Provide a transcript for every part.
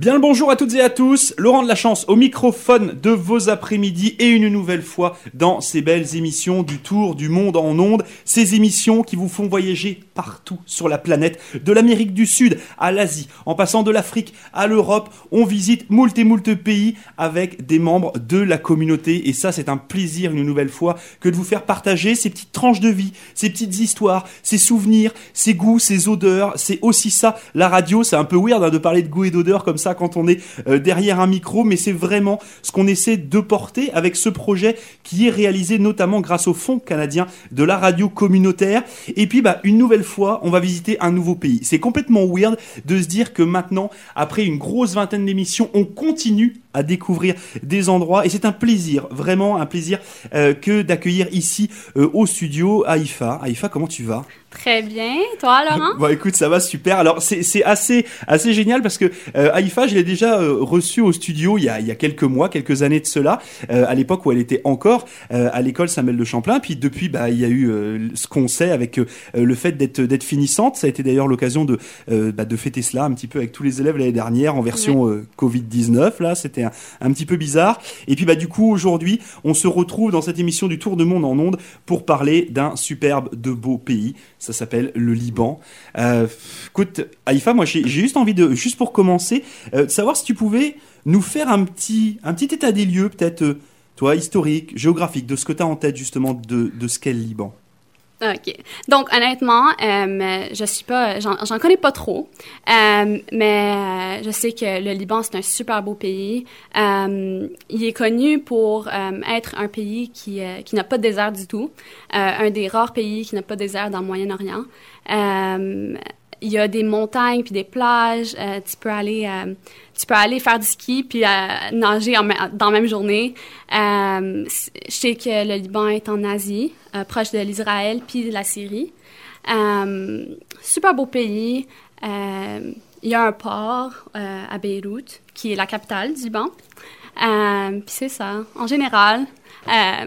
Bien le bonjour à toutes et à tous, Laurent de la Chance au microphone de vos après-midi et une nouvelle fois dans ces belles émissions du Tour du Monde en ondes, ces émissions qui vous font voyager partout sur la planète, de l'Amérique du Sud à l'Asie, en passant de l'Afrique à l'Europe, on visite moult et moult pays avec des membres de la communauté. Et ça c'est un plaisir une nouvelle fois que de vous faire partager ces petites tranches de vie, ces petites histoires, ces souvenirs, ces goûts, ces odeurs, c'est aussi ça la radio, c'est un peu weird hein, de parler de goût et d'odeur comme ça quand on est euh, derrière un micro, mais c'est vraiment ce qu'on essaie de porter avec ce projet qui est réalisé notamment grâce au Fonds canadien de la radio communautaire. Et puis, bah, une nouvelle fois, on va visiter un nouveau pays. C'est complètement weird de se dire que maintenant, après une grosse vingtaine d'émissions, on continue à découvrir des endroits et c'est un plaisir, vraiment un plaisir euh, que d'accueillir ici euh, au studio Aïfa. Aïfa, comment tu vas? Très bien. Toi, Laurent? Bon, écoute, ça va super. Alors, c'est assez, assez génial parce que euh, Aïfa, je l'ai déjà euh, reçue au studio il y, a, il y a quelques mois, quelques années de cela, euh, à l'époque où elle était encore euh, à l'école Samuel de Champlain. Puis depuis, bah, il y a eu ce qu'on sait avec le fait d'être d'être finissante. Ça a été d'ailleurs l'occasion de, bah, de fêter cela un petit peu avec tous les élèves l'année dernière en version euh, Covid-19. Là, c'était un, un petit peu bizarre. Et puis, bah, du coup, aujourd'hui, on se retrouve dans cette émission du Tour de Monde en ondes pour parler d'un superbe, de beau pays. Ça s'appelle le Liban. Euh, écoute, Aïfa, moi j'ai juste envie de, juste pour commencer, euh, savoir si tu pouvais nous faire un petit, un petit état des lieux, peut-être, euh, toi, historique, géographique, de ce que tu as en tête justement de, de ce qu'est le Liban. OK. Donc, honnêtement, euh, je suis pas, j'en connais pas trop, euh, mais euh, je sais que le Liban, c'est un super beau pays. Il est connu pour être un pays qui, qui n'a pas de désert du tout, un des rares pays qui n'a pas de désert dans le Moyen-Orient. Il y a des montagnes puis des plages. tu peux aller, tu peux aller faire du ski puis euh, nager en dans la même journée. Euh, je sais que le Liban est en Asie, euh, proche de l'Israël puis de la Syrie. Super beau pays. Il y a un port à Beyrouth qui est la capitale du Liban. Puis c'est ça. En général, euh,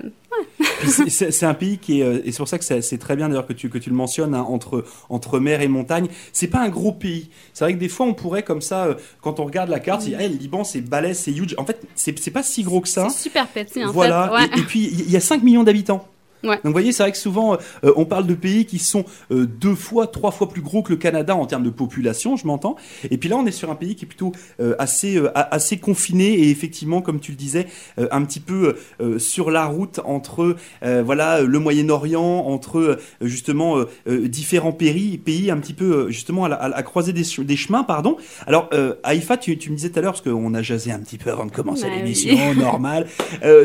c'est- un pays qui est, euh, et c'est pour ça que c'est très bien d'ailleurs que tu, que tu le mentionnes, hein, entre, entre mer et montagne. C'est pas un gros pays. C'est vrai que des fois on pourrait comme ça, euh, quand on regarde la carte, se dire, Eh, le Liban c'est balèze, c'est huge. En fait, c'est c'est pas si gros que ça. c'est super petit en voilà. fait. Ouais. Et, et puis il y a 5 millions d'habitants. Ouais. Donc vous voyez, c'est vrai que souvent euh, on parle de pays qui sont euh, deux fois, trois fois plus gros que le Canada en termes de population, je m'entends. Et puis là, on est sur un pays qui est plutôt euh, assez assez confiné et effectivement, comme tu le disais, un petit peu sur la route entre voilà le Moyen-Orient, entre justement différents pays, pays un petit peu justement à la, à la croisée des, che- des chemins, pardon. Alors Haïfa, tu, tu me disais tout à l'heure parce qu'on a jasé un petit peu avant de commencer Bah l'émission, oui. normal.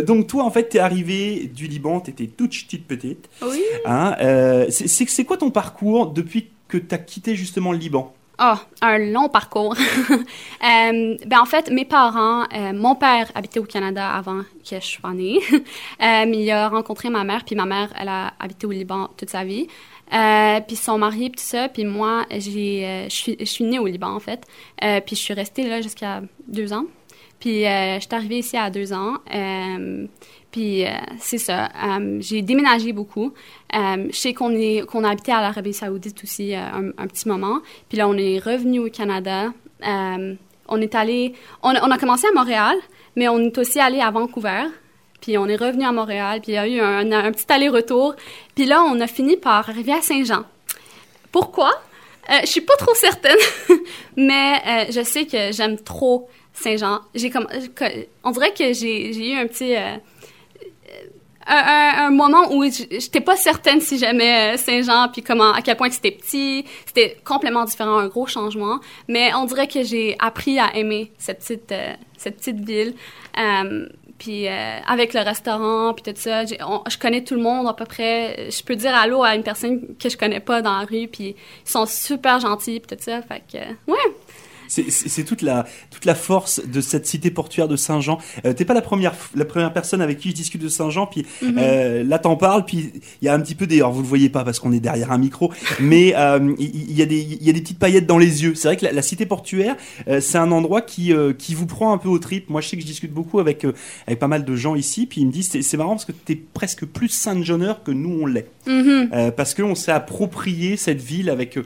Donc toi, en fait, t'es arrivé du Liban, t'étais toute petite petite. Oui. Hein, euh, c'est- quoi ton parcours depuis que t'as quitté justement le Liban? Ah, un long parcours. Euh, ben en fait, mes parents, euh, mon père habitait au Canada avant que je sois née. Il a rencontré ma mère, puis ma mère, elle a habité au Liban toute sa vie. Euh, puis ils sont mariés, puis tout ça. Puis moi, j'ai, je suis, je suis née au Liban, en fait. Euh, puis je suis restée là jusqu'à deux ans. Puis euh, je suis arrivée ici à deux ans. Euh, puis euh, c'est ça. Euh, j'ai déménagé beaucoup. Je sais qu'on est qu'on a habité à l'Arabie Saoudite aussi un, petit moment. Puis là, on est revenu au Canada. On est allé. On, a- commencé à Montréal, mais on est aussi allé à Vancouver. Puis on est revenu à Montréal. Puis il y a eu un, petit aller-retour. Puis là, on a fini par arriver à Saint-Jean. Pourquoi? Euh, je suis pas trop certaine, mais je sais que j'aime trop Saint-Jean. J'ai que- on dirait que j'ai eu un petit euh, un, un- moment où j'étais pas certaine si j'aimais euh, Saint-Jean puis comment à quel point c'était petit, c'était complètement différent, un gros changement. Mais on dirait que j'ai appris à aimer cette petite euh, cette petite ville. Euh, puis euh, avec le restaurant, puis tout ça, je connais tout le monde à peu près. Je peux dire allô à une personne que je connais pas dans la rue, puis ils sont super gentils, puis tout ça. Fait que, euh, ouais. C'est- C'est c'est toute la, toute la force de cette cité portuaire de Saint-Jean. Euh, T'es pas la première, la première personne avec qui je discute de Saint-Jean, puis euh, là t'en parles, puis il y a un petit peu des... Alors vous le voyez pas parce qu'on est derrière un micro, mais euh, il y, a des- y a des petites paillettes dans les yeux. C'est vrai que la, la cité portuaire, euh, c'est un endroit qui, qui vous prend un peu au trip. Moi je sais que je discute beaucoup avec, avec pas mal de gens ici, puis ils me disent c'est- c'est marrant parce que t'es presque plus Saint-Jeaneur que nous on l'est. Mhm. Euh, parce qu'on s'est approprié cette ville avec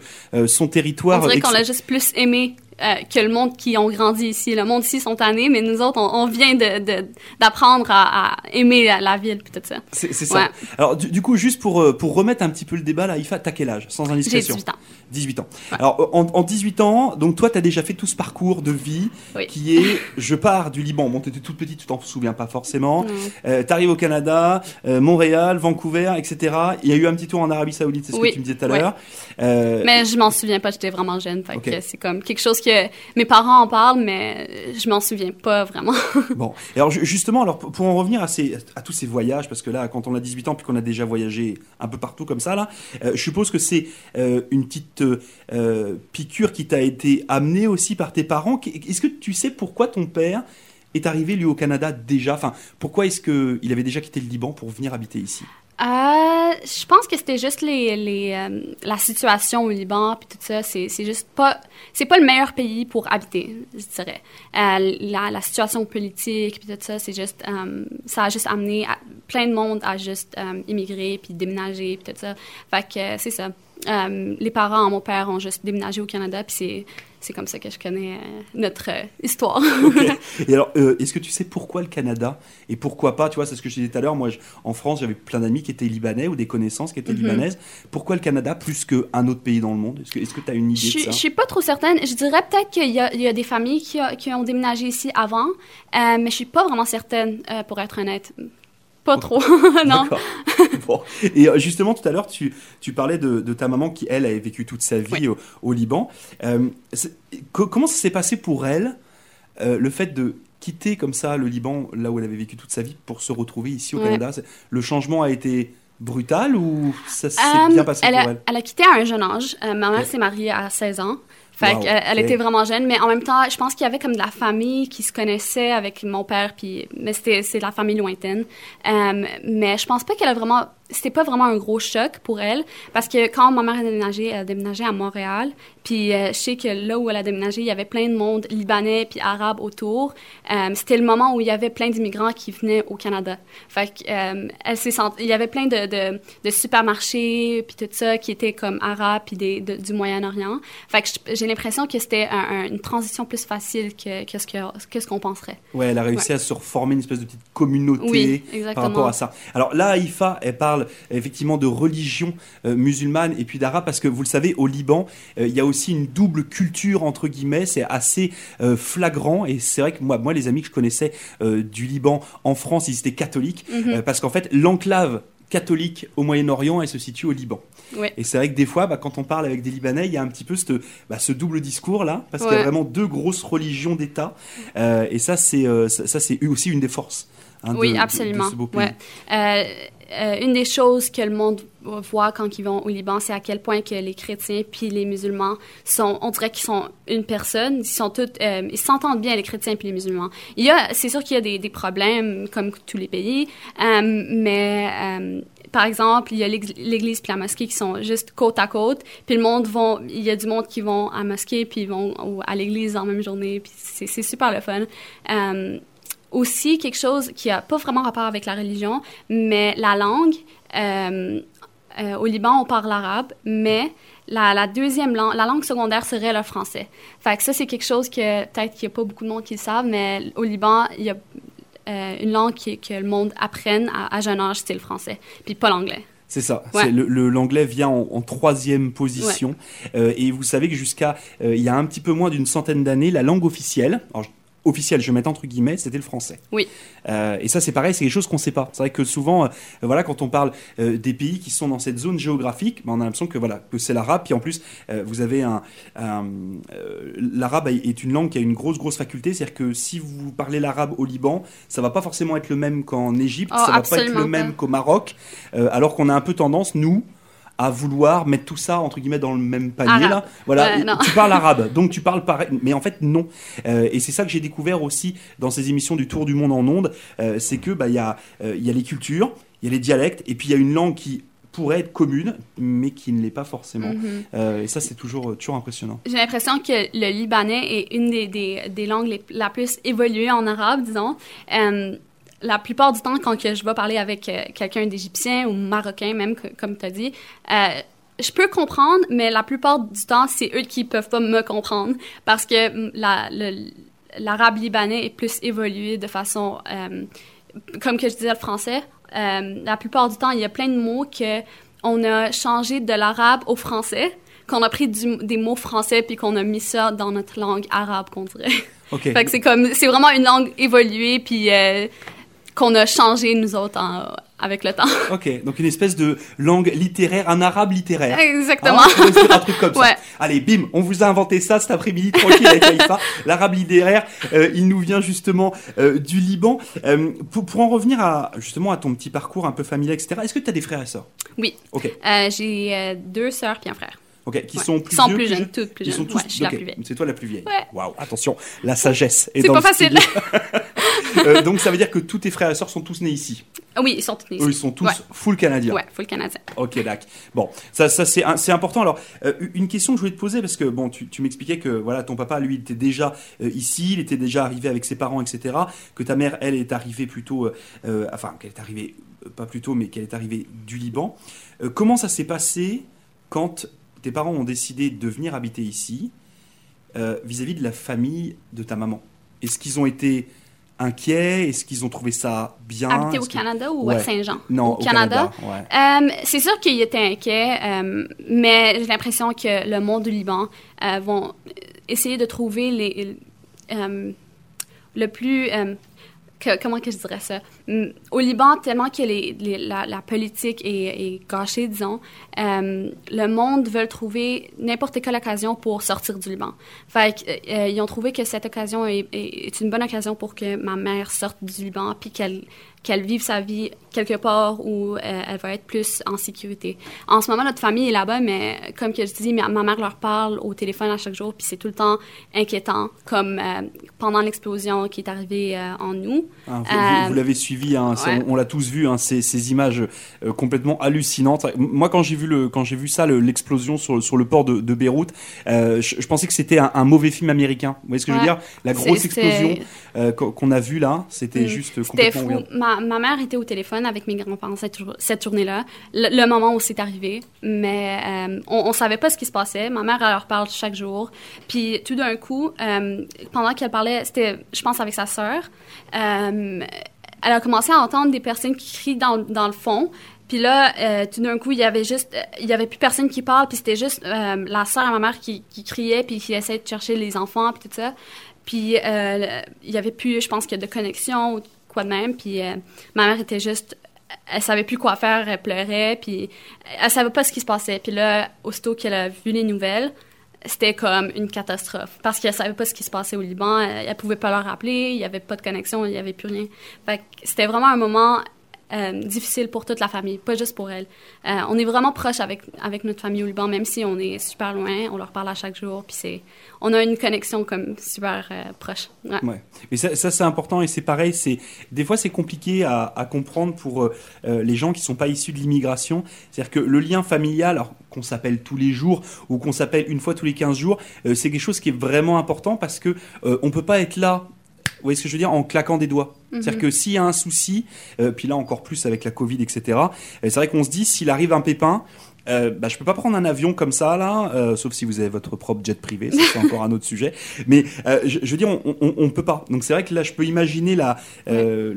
son On territoire. dirait qu'on ex- l'a juste plus aimé euh, que le monde qui ont grandi ici. Le monde ici sont tannés, mais nous autres, on, vient d'apprendre de, à, aimer la, ville puis tout ça. C'est ça. Alors, du, coup, juste pour, euh, pour remettre un petit peu le débat, là, Ifa, t'as quel âge, sans indiscrétion J'ai 18 ans. 18 ans. Alors, en, 18 ans, donc toi, tu as déjà fait tout ce parcours de vie qui est je pars du Liban. Bon, tu étais toute petite, tu t'en souviens pas forcément. Euh, tu arrives au Canada, euh, Montréal, Vancouver, etc. Il y a eu un petit tour en Arabie Saoudite, c'est ce que tu me disais tout à l'heure. Mais je m'en souviens pas, j'étais vraiment jeune. C'est comme quelque chose mes parents en parlent, mais je m'en souviens pas vraiment. bon, alors justement, alors, pour en revenir à, tous ces voyages, parce que là, quand on a 18 ans, puis qu'on a déjà voyagé un peu partout comme ça, là, je suppose que c'est une petite euh, piqûre qui t'a été amenée aussi par tes parents. Est-ce que tu sais pourquoi ton père est arrivé lui au Canada déjà? Enfin, pourquoi est-ce qu'il avait déjà quitté le Liban pour venir habiter ici? Euh, je pense que c'était juste les, les euh, la situation au Liban puis tout ça. C'est, juste pas c'est pas le meilleur pays pour habiter, je dirais. la, la, situation politique puis tout ça, c'est juste ça a juste amené plein de monde à juste immigrer puis déménager puis tout ça. Fait que c'est ça. Euh, les parents, mon père, ont juste déménagé au Canada, puis c'est comme ça que je connais euh, notre euh, histoire. Et alors, est-ce que tu sais pourquoi le Canada et pourquoi pas Tu vois, c'est ce que je disais tout à l'heure. Moi, en France, j'avais plein d'amis qui étaient libanais ou des connaissances qui étaient mhm. libanaises. Pourquoi le Canada plus qu'un autre pays dans le monde? Est-ce que tu as une idée je, de ça? Je suis pas trop certaine. Je dirais peut-être qu'il y, a des familles qui, qui, ont déménagé ici avant, mais je suis pas vraiment certaine, pour être honnête. Pas trop, non. bon. Et euh, justement, tout à l'heure, tu, tu parlais de, de, ta maman qui, elle, avait vécu toute sa vie au, Liban. Euh, comment ça s'est passé pour elle, euh, le fait de quitter comme ça le Liban, là où elle avait vécu toute sa vie, pour se retrouver ici au Canada? Le changement a été brutal ou ça s'est bien passé elle pour elle? Elle a quitté à un jeune âge. ma mère s'est mariée à 16 ans. Fait elle était vraiment jeune, mais en même temps, je pense qu'il y avait comme de la famille qui se connaissait avec mon père, puis mais c'était c'est de la famille lointaine. Euh, mais je pense pas qu'elle a vraiment c'était pas vraiment un gros choc pour elle parce que quand ma mère a déménagé, elle a déménagé à Montréal. Puis euh, je sais que là où elle a déménagé, il y avait plein de monde libanais puis arabe autour. Euh, c'était le moment où il y avait plein d'immigrants qui venaient au Canada. Fait que, euh, elle s'est il y avait plein de, de, de, supermarchés puis tout ça qui étaient comme arabes puis des, du Moyen-Orient. Fait que j'ai l'impression que c'était une transition plus facile que, que ce que, que ce qu'on penserait. Ouais, elle a réussi à se reformer une espèce de petite communauté par rapport à ça. Alors là, Aïfa, elle parle effectivement de religion euh, musulmane et puis d'arabe, parce que vous le savez, au Liban, euh, il y a aussi une double culture, entre guillemets, c'est assez euh, flagrant, et c'est vrai que moi, moi, les amis que je connaissais du Liban en France, ils étaient catholiques, mhm. parce qu'en fait, l'enclave catholique au Moyen-Orient, elle se situe au Liban. Et c'est vrai que des fois, bah, quand on parle avec des Libanais, il y a un petit peu ce, bah, ce double discours là, parce qu'il y a vraiment deux grosses religions d'État. et ça, c'est ça, c'est aussi une des forces. Hein, oui, absolument. Ouais. Euh, une des choses que le monde voit quand ils vont au Liban, c'est à quel point que les chrétiens puis les musulmans sont, on dirait qu'ils sont une personne. Ils sont tous, euh, ils s'entendent bien les chrétiens puis les musulmans. Il y a, c'est sûr qu'il y a des, des, problèmes comme tous les pays, euh, mais par exemple, il y a l'église puis la mosquée qui sont juste côte à côte. Puis le monde vont, il y a du monde qui vont à la mosquée puis ils vont à l'église en même journée. Puis c'est super le fun aussi quelque chose qui n'a pas vraiment rapport avec la religion, mais la langue. Euh, euh, au Liban, on parle l'arabe, mais la, deuxième langue, la langue secondaire serait le français. Fait que ça, c'est quelque chose que peut-être qu'il n'y a pas beaucoup de monde qui le savent, mais au Liban, il y a euh, une langue que le monde apprenne à, jeune âge, c'est le français, puis pas l'anglais. C'est ça. L'anglais vient en, troisième position. et vous savez que jusqu'à il y a un petit peu moins d'une centaine d'années, la langue officielle, officiel, je mets entre guillemets, c'était le français. Oui. Euh, et ça, c'est pareil, c'est quelque chose qu'on ne sait pas. C'est vrai que souvent, euh, voilà, quand on parle euh, des pays qui sont dans cette zone géographique, ben, on a l'impression que voilà, que c'est l'arabe. Puis en plus, vous avez un, l'arabe est une langue qui a une grosse grosse faculté, c'est-à-dire que si vous parlez l'arabe au Liban, ça va pas forcément être le même qu'en Égypte, oh, ça va pas être le même qu'au Maroc, alors qu'on a un peu tendance, nous, à vouloir mettre tout ça entre guillemets dans le même panier là. Voilà, tu parles arabe, donc tu parles pareil, mais en fait non. Euh, et c'est ça que j'ai découvert aussi dans ces émissions du Tour du monde en ondes, euh, c'est que bah il y a euh, il y a les cultures, il y a les dialectes, et puis il y a une langue qui pourrait être commune, mais qui ne l'est pas forcément. Mhm. et ça, c'est toujours, toujours impressionnant. J'ai l'impression que le libanais est une des, des, des langues les, la plus évoluée en arabe, disons la plupart du temps, quand que je vais parler avec euh, quelqu'un d'égyptien ou marocain, même comme tu as dit, euh, je peux comprendre, mais la plupart du temps, c'est eux qui peuvent pas me comprendre parce que mm, la, l'arabe libanais est plus évolué de façon, euh, comme que je disais le français. la plupart du temps, il y a plein de mots que on a changé de l'arabe au français, qu'on a pris du- des mots français puis qu'on a mis ça dans notre langue arabe, qu'on dirait. Ok. Fait que c'est comme, c'est vraiment une langue évoluée puis qu'on a changé nous autres en- avec le temps. Ok, donc une espèce de langue littéraire, un arabe littéraire. Exactement. Hein, on dire un truc comme ça. Allez, bim, on vous a inventé ça cet après-midi tranquille avec Haïfa. L'arabe littéraire, euh, il nous vient justement euh, du Liban. Euh, pour, pour en revenir à justement à ton petit parcours un peu familial, etc. Est-ce que tu as des frères et sœurs? Oui. Ok, j'ai deux sœurs puis un frère. Ok, qui Ouais. sont plus vieux, plus jeunes, toutes plus jeunes. sont tous. Ouais, je suis la plus vieille. C'est toi la plus vieille. Ouais. Waouh, attention, la sagesse. est C'est dans pas le facile. Euh, donc ça veut dire que tous tes frères et sœurs sont tous nés ici. Ah oui, ils sont tous nés Eux, ils ici. sont tous full canadiens. Ouais, full canadien. Ok, d'accord. Bon, ça, ça c'est important. Alors, euh, une question que je voulais te poser, parce que bon, tu, tu m'expliquais que voilà, ton papa, lui, il était déjà euh, ici, il était déjà arrivé avec ses parents, etc. Que ta mère, elle, est arrivée plutôt, euh, enfin, qu'elle est arrivée, pas plutôt, mais qu'elle est arrivée du Liban. Comment ça s'est passé quand tes parents ont décidé de venir habiter ici euh, vis-à-vis de la famille de ta maman Est-ce qu'ils ont été inquiets? Est-ce qu'ils ont trouvé ça bien? Habité au que- Canada ou Ouais. à Saint-Jean? Non, au, Canada. ouais. Euh, c'est sûr qu'ils étaient inquiets, euh, mais j'ai l'impression que le monde du Liban euh, vont essayer de trouver les, le plus... euh, comment que je dirais ça? Hum, Au Liban, tellement que la, politique est, gâchée, disons, euh, le monde veut trouver n'importe quelle occasion pour sortir du Liban. Fait que, euh, ils ont trouvé que cette occasion est- est une bonne occasion pour que ma mère sorte du Liban puis qu'elle qu'elle vive sa vie quelque part où euh, elle va être plus en sécurité. En ce moment, notre famille est là-bas, mais comme que je dis, ma, ma mère leur parle au téléphone à chaque jour, puis c'est tout le temps inquiétant, comme euh, pendant l'explosion qui est arrivée euh, en nous. Hein, vous, l'avez suivi, hein, ouais. on, on l'a tous vu, hein, ces, ces images complètement hallucinantes. Moi, quand j'ai vu le, quand j'ai vu ça, le- l'explosion sur, sur le port de, de Beyrouth, je, je pensais que c'était un, un mauvais film américain. Vous voyez ce que je veux dire? La grosse explosion qu'on a vue là, c'était Mm. juste complètement fou. weird. Ma, mère était au téléphone avec mes grands-parents cette, cette journée-là, le, moment où c'est arrivé. Mais euh, on, on savait pas ce qui se passait. Ma mère, elle leur parle chaque jour. Puis tout d'un coup, euh, pendant qu'elle parlait, c'était, je pense, avec sa sœur, euh, elle a commencé à entendre des personnes qui crient dans, dans le fond. Puis là, tout d'un coup, il y avait juste, il y avait plus personne qui parle, puis c'était juste la sœur à ma mère qui, qui criait, puis qui essayait de chercher les enfants, puis tout ça. Puis il y avait plus, je pense que de connexion de même. Puis euh, ma mère était juste, elle savait plus quoi faire, elle pleurait, puis elle savait pas ce qui se passait. Puis là, aussitôt qu'elle a vu les nouvelles, c'était comme une catastrophe parce qu'elle savait pas ce qui se passait au Liban, elle, elle pouvait pas leur rappeler, il y avait pas de connexion, il y avait plus rien. Fait c'était vraiment un moment euh, difficile pour toute la famille, pas juste pour elle. Euh, on est vraiment proche avec, avec notre famille au Liban, même si on est super loin, on leur parle à chaque jour, puis c'est, on a une connexion comme super euh, proche. Ouais. Mais ça, c'est important et c'est pareil. C'est des fois c'est compliqué à, comprendre pour les gens qui sont pas issus de l'immigration. C'est-à-dire que le lien familial, alors qu'on s'appelle tous les jours ou qu'on s'appelle une fois tous les 15 jours, c'est quelque chose qui est vraiment important parce que on peut pas être là. Vous voyez ce que je veux dire en claquant des doigts. C'est-à-dire que s'il y a un souci, euh, puis là encore plus avec la Covid, etc. euh, c'est vrai qu'on se dit s'il arrive un pépin. Euh, bah, je peux pas prendre un avion comme ça là, euh, sauf si vous avez votre propre jet privé, ça, c'est encore un autre sujet. Mais euh, je, je veux dire, on, on, on peut pas. Donc c'est vrai que là, je peux imaginer la euh,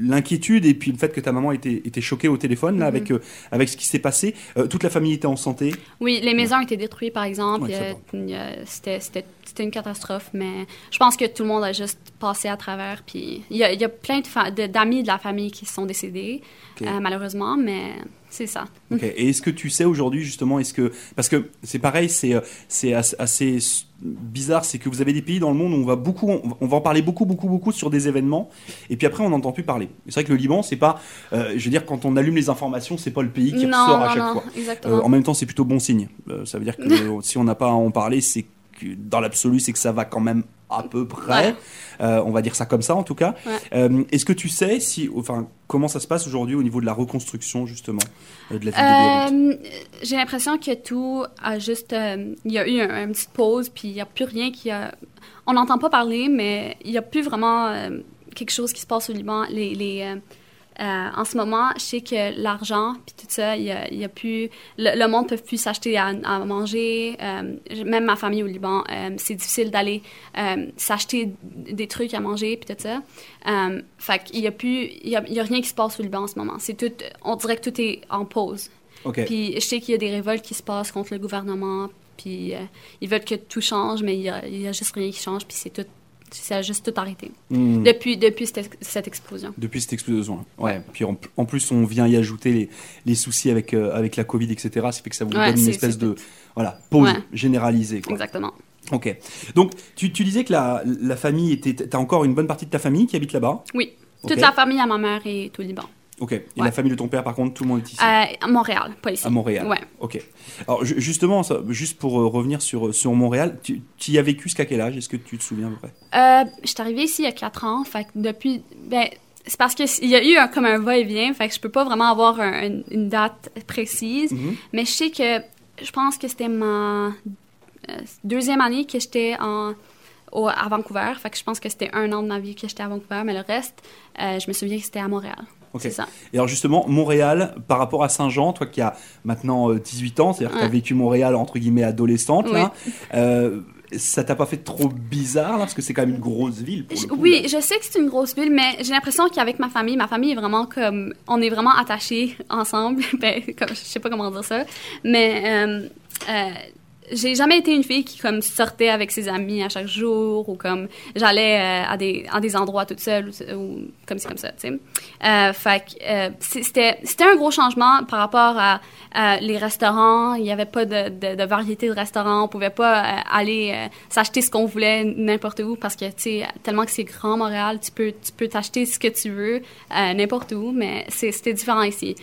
l'inquiétude et puis le fait que ta maman était, était choquée au téléphone là Mhm. avec euh, avec ce qui s'est passé. Toute la famille était en santé. Oui, les maisons ont été détruites, par exemple. Ouais, C'était c'était- c'était une catastrophe, mais je pense que tout le monde a juste passé à travers. Puis il y y a plein de fa- de- d'amis de, la famille qui sont décédés, euh, malheureusement, mais c'est ça. Et est-ce que tu sais aujourd'hui justement, est-ce que parce que c'est pareil, c'est c'est assez, bizarre, c'est que vous avez des pays dans le monde où on va beaucoup, on va- en parler beaucoup, beaucoup, beaucoup sur des événements, et puis après on n'entend plus parler. C'est vrai que le Liban, c'est pas, euh, je veux dire, quand on allume les informations, c'est pas le pays qui non, ressort à non, chaque non, fois. Euh, en même temps, c'est plutôt bon signe. Euh, ça veut dire que si on n'a pas à en parler, c'est dans l'absolu, c'est que ça va quand même à peu près. Ouais. Euh, on va dire ça comme ça, en tout cas. Ouais. Euh, Est-ce que tu sais si, enfin, comment ça se passe aujourd'hui au niveau de la reconstruction justement euh, de la ville de Beyrouth? J'ai l'impression que tout a juste. il y a eu un- une petite pause, puis il n'y a plus rien qui a. On n'entend pas parler, mais il n'y a plus vraiment quelque chose qui se passe au Liban. Les, les, euh, en ce moment, je sais que l'argent, puis tout ça, il y a, il y a plus... Le, le monde ne peut plus s'acheter à, à manger. Euh, même ma famille au Liban, euh, c'est difficile d'aller s'acheter des trucs à manger, puis tout ça. Fait qu'il y a plus... Il y a, il y a rien qui se passe au Liban en ce moment. C'est tout... On dirait que tout est en pause. Puis je sais qu'il y a des révoltes qui se passent contre le gouvernement, puis ils veulent que tout change, mais il y a, a juste rien qui change, puis c'est tout... Ça a juste tout arrêté. Hmm. Depuis, depuis cette, cette explosion. Depuis cette explosion. Ouais. Puis en, en plus, on vient y ajouter les, les soucis avec, euh, avec la Covid, etc. Ça fait que ça vous Ouais, donne une espèce de voilà, pause Ouais. généralisée. Quoi. Exactement. Ok. Donc, tu, tu disais que la, la famille était. T'as encore une bonne partie de ta famille qui habite là-bas Oui. Toute la famille à ma mère est au Liban. Ok. Et Ouais. la famille de ton père, par contre, tout le monde est ici Euh, à Montréal, pas ici. À Montréal. Ouais. Ok. Alors, ju- justement, ça, juste pour euh, revenir sur, sur Montréal, tu, tu y as vécu jusqu'à quel âge? Est-ce que tu te souviens à peu près? Euh, je suis arrivée ici il y a quatre ans, fait que depuis... Ben, c'est parce qu'il y a eu un, comme un va-et-vient, fait que je peux pas vraiment avoir un- une, une date précise, Mhm. mais je sais que je pense que c'était ma euh, deuxième année que j'étais en au- à Vancouver, fait que je pense que c'était un an de ma vie que j'étais à Vancouver, mais le reste, euh, je me souviens que c'était à Montréal. Ok. C'est ça. Et alors justement, Montréal, par rapport à Saint-Jean, toi qui as maintenant euh, 18 ans, c'est-à-dire que tu as vécu Montréal entre guillemets adolescente, Oui. là, euh, ça t'a pas fait trop bizarre, là, parce que c'est quand même une grosse ville. Pour le Je- coup, oui, là. je sais que c'est une grosse ville, mais j'ai l'impression qu'avec ma famille, ma famille est vraiment comme, on est vraiment attachés ensemble. ben, comme, je sais pas comment dire ça, mais euh, euh, j'ai jamais été une fille qui comme sortait avec ses amis à chaque jour ou comme j'allais euh, à des à des endroits toute seule ou, comme c'est comme ça, tu sais. Euh, fait euh, c'était c'était un gros changement par rapport à, à les restaurants. Il y avait pas de, de, variété de restaurants. On pouvait pas euh, aller euh, s'acheter ce qu'on voulait n'importe où parce que tu sais tellement que c'est grand Montréal, tu peux tu peux t'acheter ce que tu veux euh, n'importe où, mais c'était différent ici.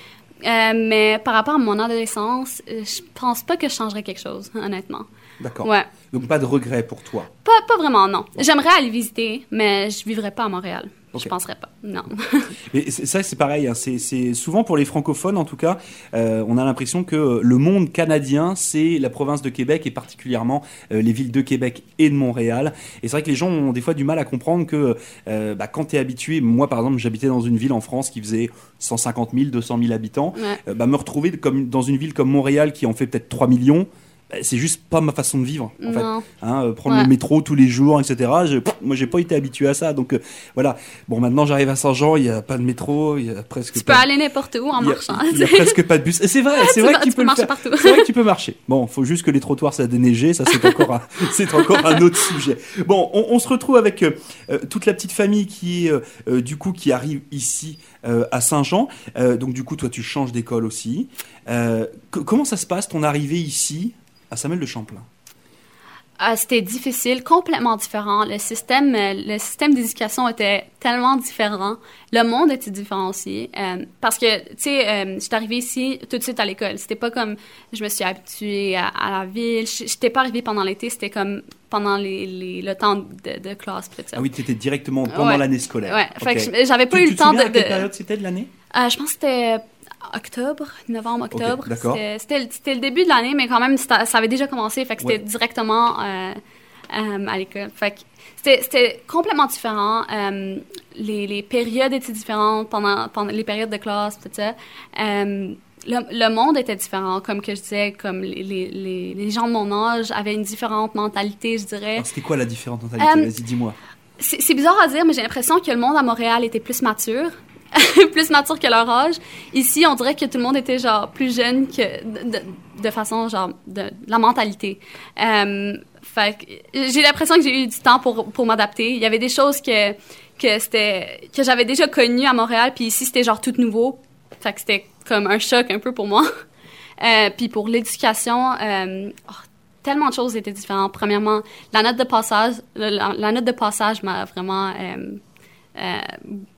Euh, mais par rapport à mon adolescence, euh, je pense pas que je changerais quelque chose, honnêtement. D'accord. Ouais. Donc pas de regret pour toi? Pas, pas vraiment, non. J'aimerais aller visiter, mais je vivrais pas à Montréal. Ok. Je penserais pas, non. C'est- ça, c'est pareil. hein, c'est souvent pour les francophones, en tout cas, euh, on a l'impression que le monde canadien, c'est la province de Québec et particulièrement euh, les villes de Québec et de Montréal. Et c'est vrai que les gens ont des fois du mal à comprendre que euh, bah, quand tu es habitué, moi par exemple, j'habitais dans une ville en France qui faisait 150 000, 200 000 habitants. Ouais. Euh, bah, me retrouver comme dans une ville comme Montréal qui en fait peut-être 3 millions. Bah, C'est juste pas ma façon de vivre. En fait. Hein, euh, prendre Ouais. le métro tous les jours, etc. Je, pff, moi, j'ai pas été habitué à ça, donc euh, voilà. Bon, maintenant, j'arrive à Saint-Jean, il y a pas de métro, il y a presque Tu peux aller n'importe où en marchant. Il y a presque pas de bus. C'est vrai, c'est vrai que tu, peux marcher partout. C'est vrai que tu peux marcher. Bon, faut juste que les trottoirs soient déneigés, ça c'est encore un, c'est encore un autre sujet. Bon, on, on se retrouve avec euh, toute la petite famille qui est du coup qui arrive ici à Saint-Jean. Donc du coup, toi, tu changes d'école aussi. Co- comment ça se passe ton arrivée ici à Samuel de Champlain Ah, c'était difficile, complètement différent. Le système, euh, le système d'éducation était tellement différent. Le monde était différent aussi. Euh, parce que, tu sais, euh, je suis arrivée ici tout de suite à l'école. C'était pas comme je me suis habituée à, à la ville. Je j'étais pas arrivée pendant l'été, c'était comme pendant les, les- le temps de, de classe. Ah oui, tu étais directement pendant Ouais. l'année scolaire. Ouais, fait que j'avais pas Tu- eu tu le te temps de. à quelle de- période c'était de l'année? Euh, je pense que c'était octobre, novembre-octobre. d'accord. C'était- c'était le- début de l'année, mais quand même, ça avait déjà commencé. Fait que c'était Ouais. directement euh, euh, à l'école. Fait que c'était- c'était complètement différent. Euh, les, les périodes étaient différentes pendant, pendant les périodes de classe, tout ça. Le, le monde était différent, comme que je disais, comme les, les, les, gens de mon âge avaient une différente mentalité, je dirais. C'était quoi la différente mentalité? Vas-y, dis-moi. C'est c'est bizarre à dire, mais j'ai l'impression que le monde à Montréal était plus mature. plus mature que leur âge. Ici, on dirait que tout le monde était genre plus jeune que de, façon genre de, la mentalité. Euh, fait j'ai l'impression que j'ai eu du temps pour, pour m'adapter. Il y avait des choses que que c'était que j'avais déjà connues à Montréal, puis ici c'était genre tout nouveau. Fait que c'était comme un choc un peu pour moi. Euh, puis pour l'éducation, euh, oh, tellement de choses étaient différentes. Premièrement, la note de passage, la, la note de passage m'a vraiment euh,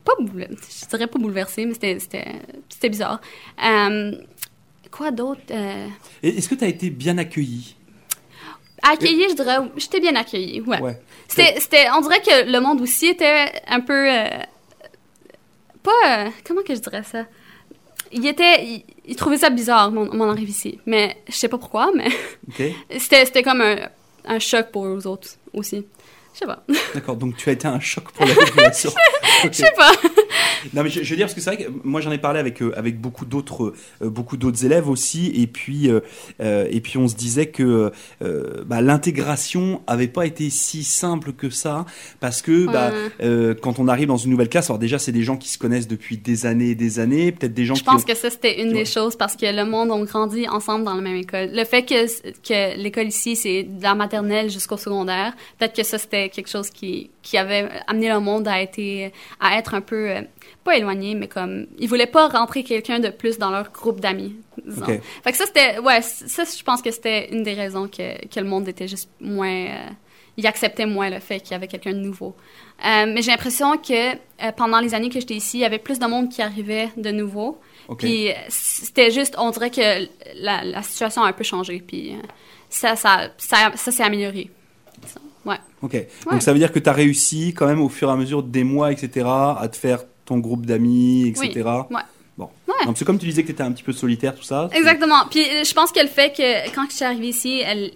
pas je dirais pas bouleversée, mais c'était bizarre. Euh, quoi d'autre euh, Est-ce que tu as été bien accueilli Accueillie, je dirais, j'étais bien accueillie. Ouais. Ouais. C'était, on dirait que le monde aussi était un peu, pas, comment que je dirais ça? Il était, il, il trouvait ça bizarre mon, mon arrivée ici, mais je sais pas pourquoi, mais Ok. c'était, c'était comme un, un choc pour eux autres aussi. Je sais pas. D'accord, donc tu as été un choc pour la population. Je sais pas. Non, mais je, je veux dire, parce que c'est vrai que moi j'en ai parlé avec, euh, avec beaucoup d'autres euh, beaucoup d'autres élèves aussi, et puis, euh, et puis on se disait que bah, l'intégration avait pas été si simple que ça, parce que bah, Ouais. quand on arrive dans une nouvelle classe, alors déjà c'est des gens qui se connaissent depuis des années et des années, peut-être des gens Je qui. pense ont- que ça, c'était une Ouais. des choses parce que le monde, on grandit ensemble dans la même école. Le fait que, que l'école ici, c'est de la maternelle jusqu'au secondaire, peut-être que ça, c'était quelque chose qui, qui avait amené le monde à, été, à être un peu, euh, pas éloigné, mais comme, ils voulaient pas rentrer quelqu'un de plus dans leur groupe d'amis. disons. Ok. Fait que ça, c'était, ouais, ça, je pense que c'était une des raisons que, que le monde était juste moins, euh, il acceptait moins le fait qu'il y avait quelqu'un de nouveau. Euh, mais j'ai l'impression que euh, pendant les années que j'étais ici, il y avait plus de monde qui arrivait de nouveau. Puis c'était juste, on dirait que la, la situation a un peu changé. Puis ça, ça, ça, ça s'est amélioré. Ouais. Ok. Donc ça veut dire que tu as réussi quand même au fur et à mesure des mois, etc., à te faire ton groupe d'amis, etc. Ouais. Bon. Ouais. Donc c'est comme tu disais que tu étais un petit peu solitaire, tout ça. Exactement. Puis euh, je pense que le fait que quand je suis arrivée ici, elle-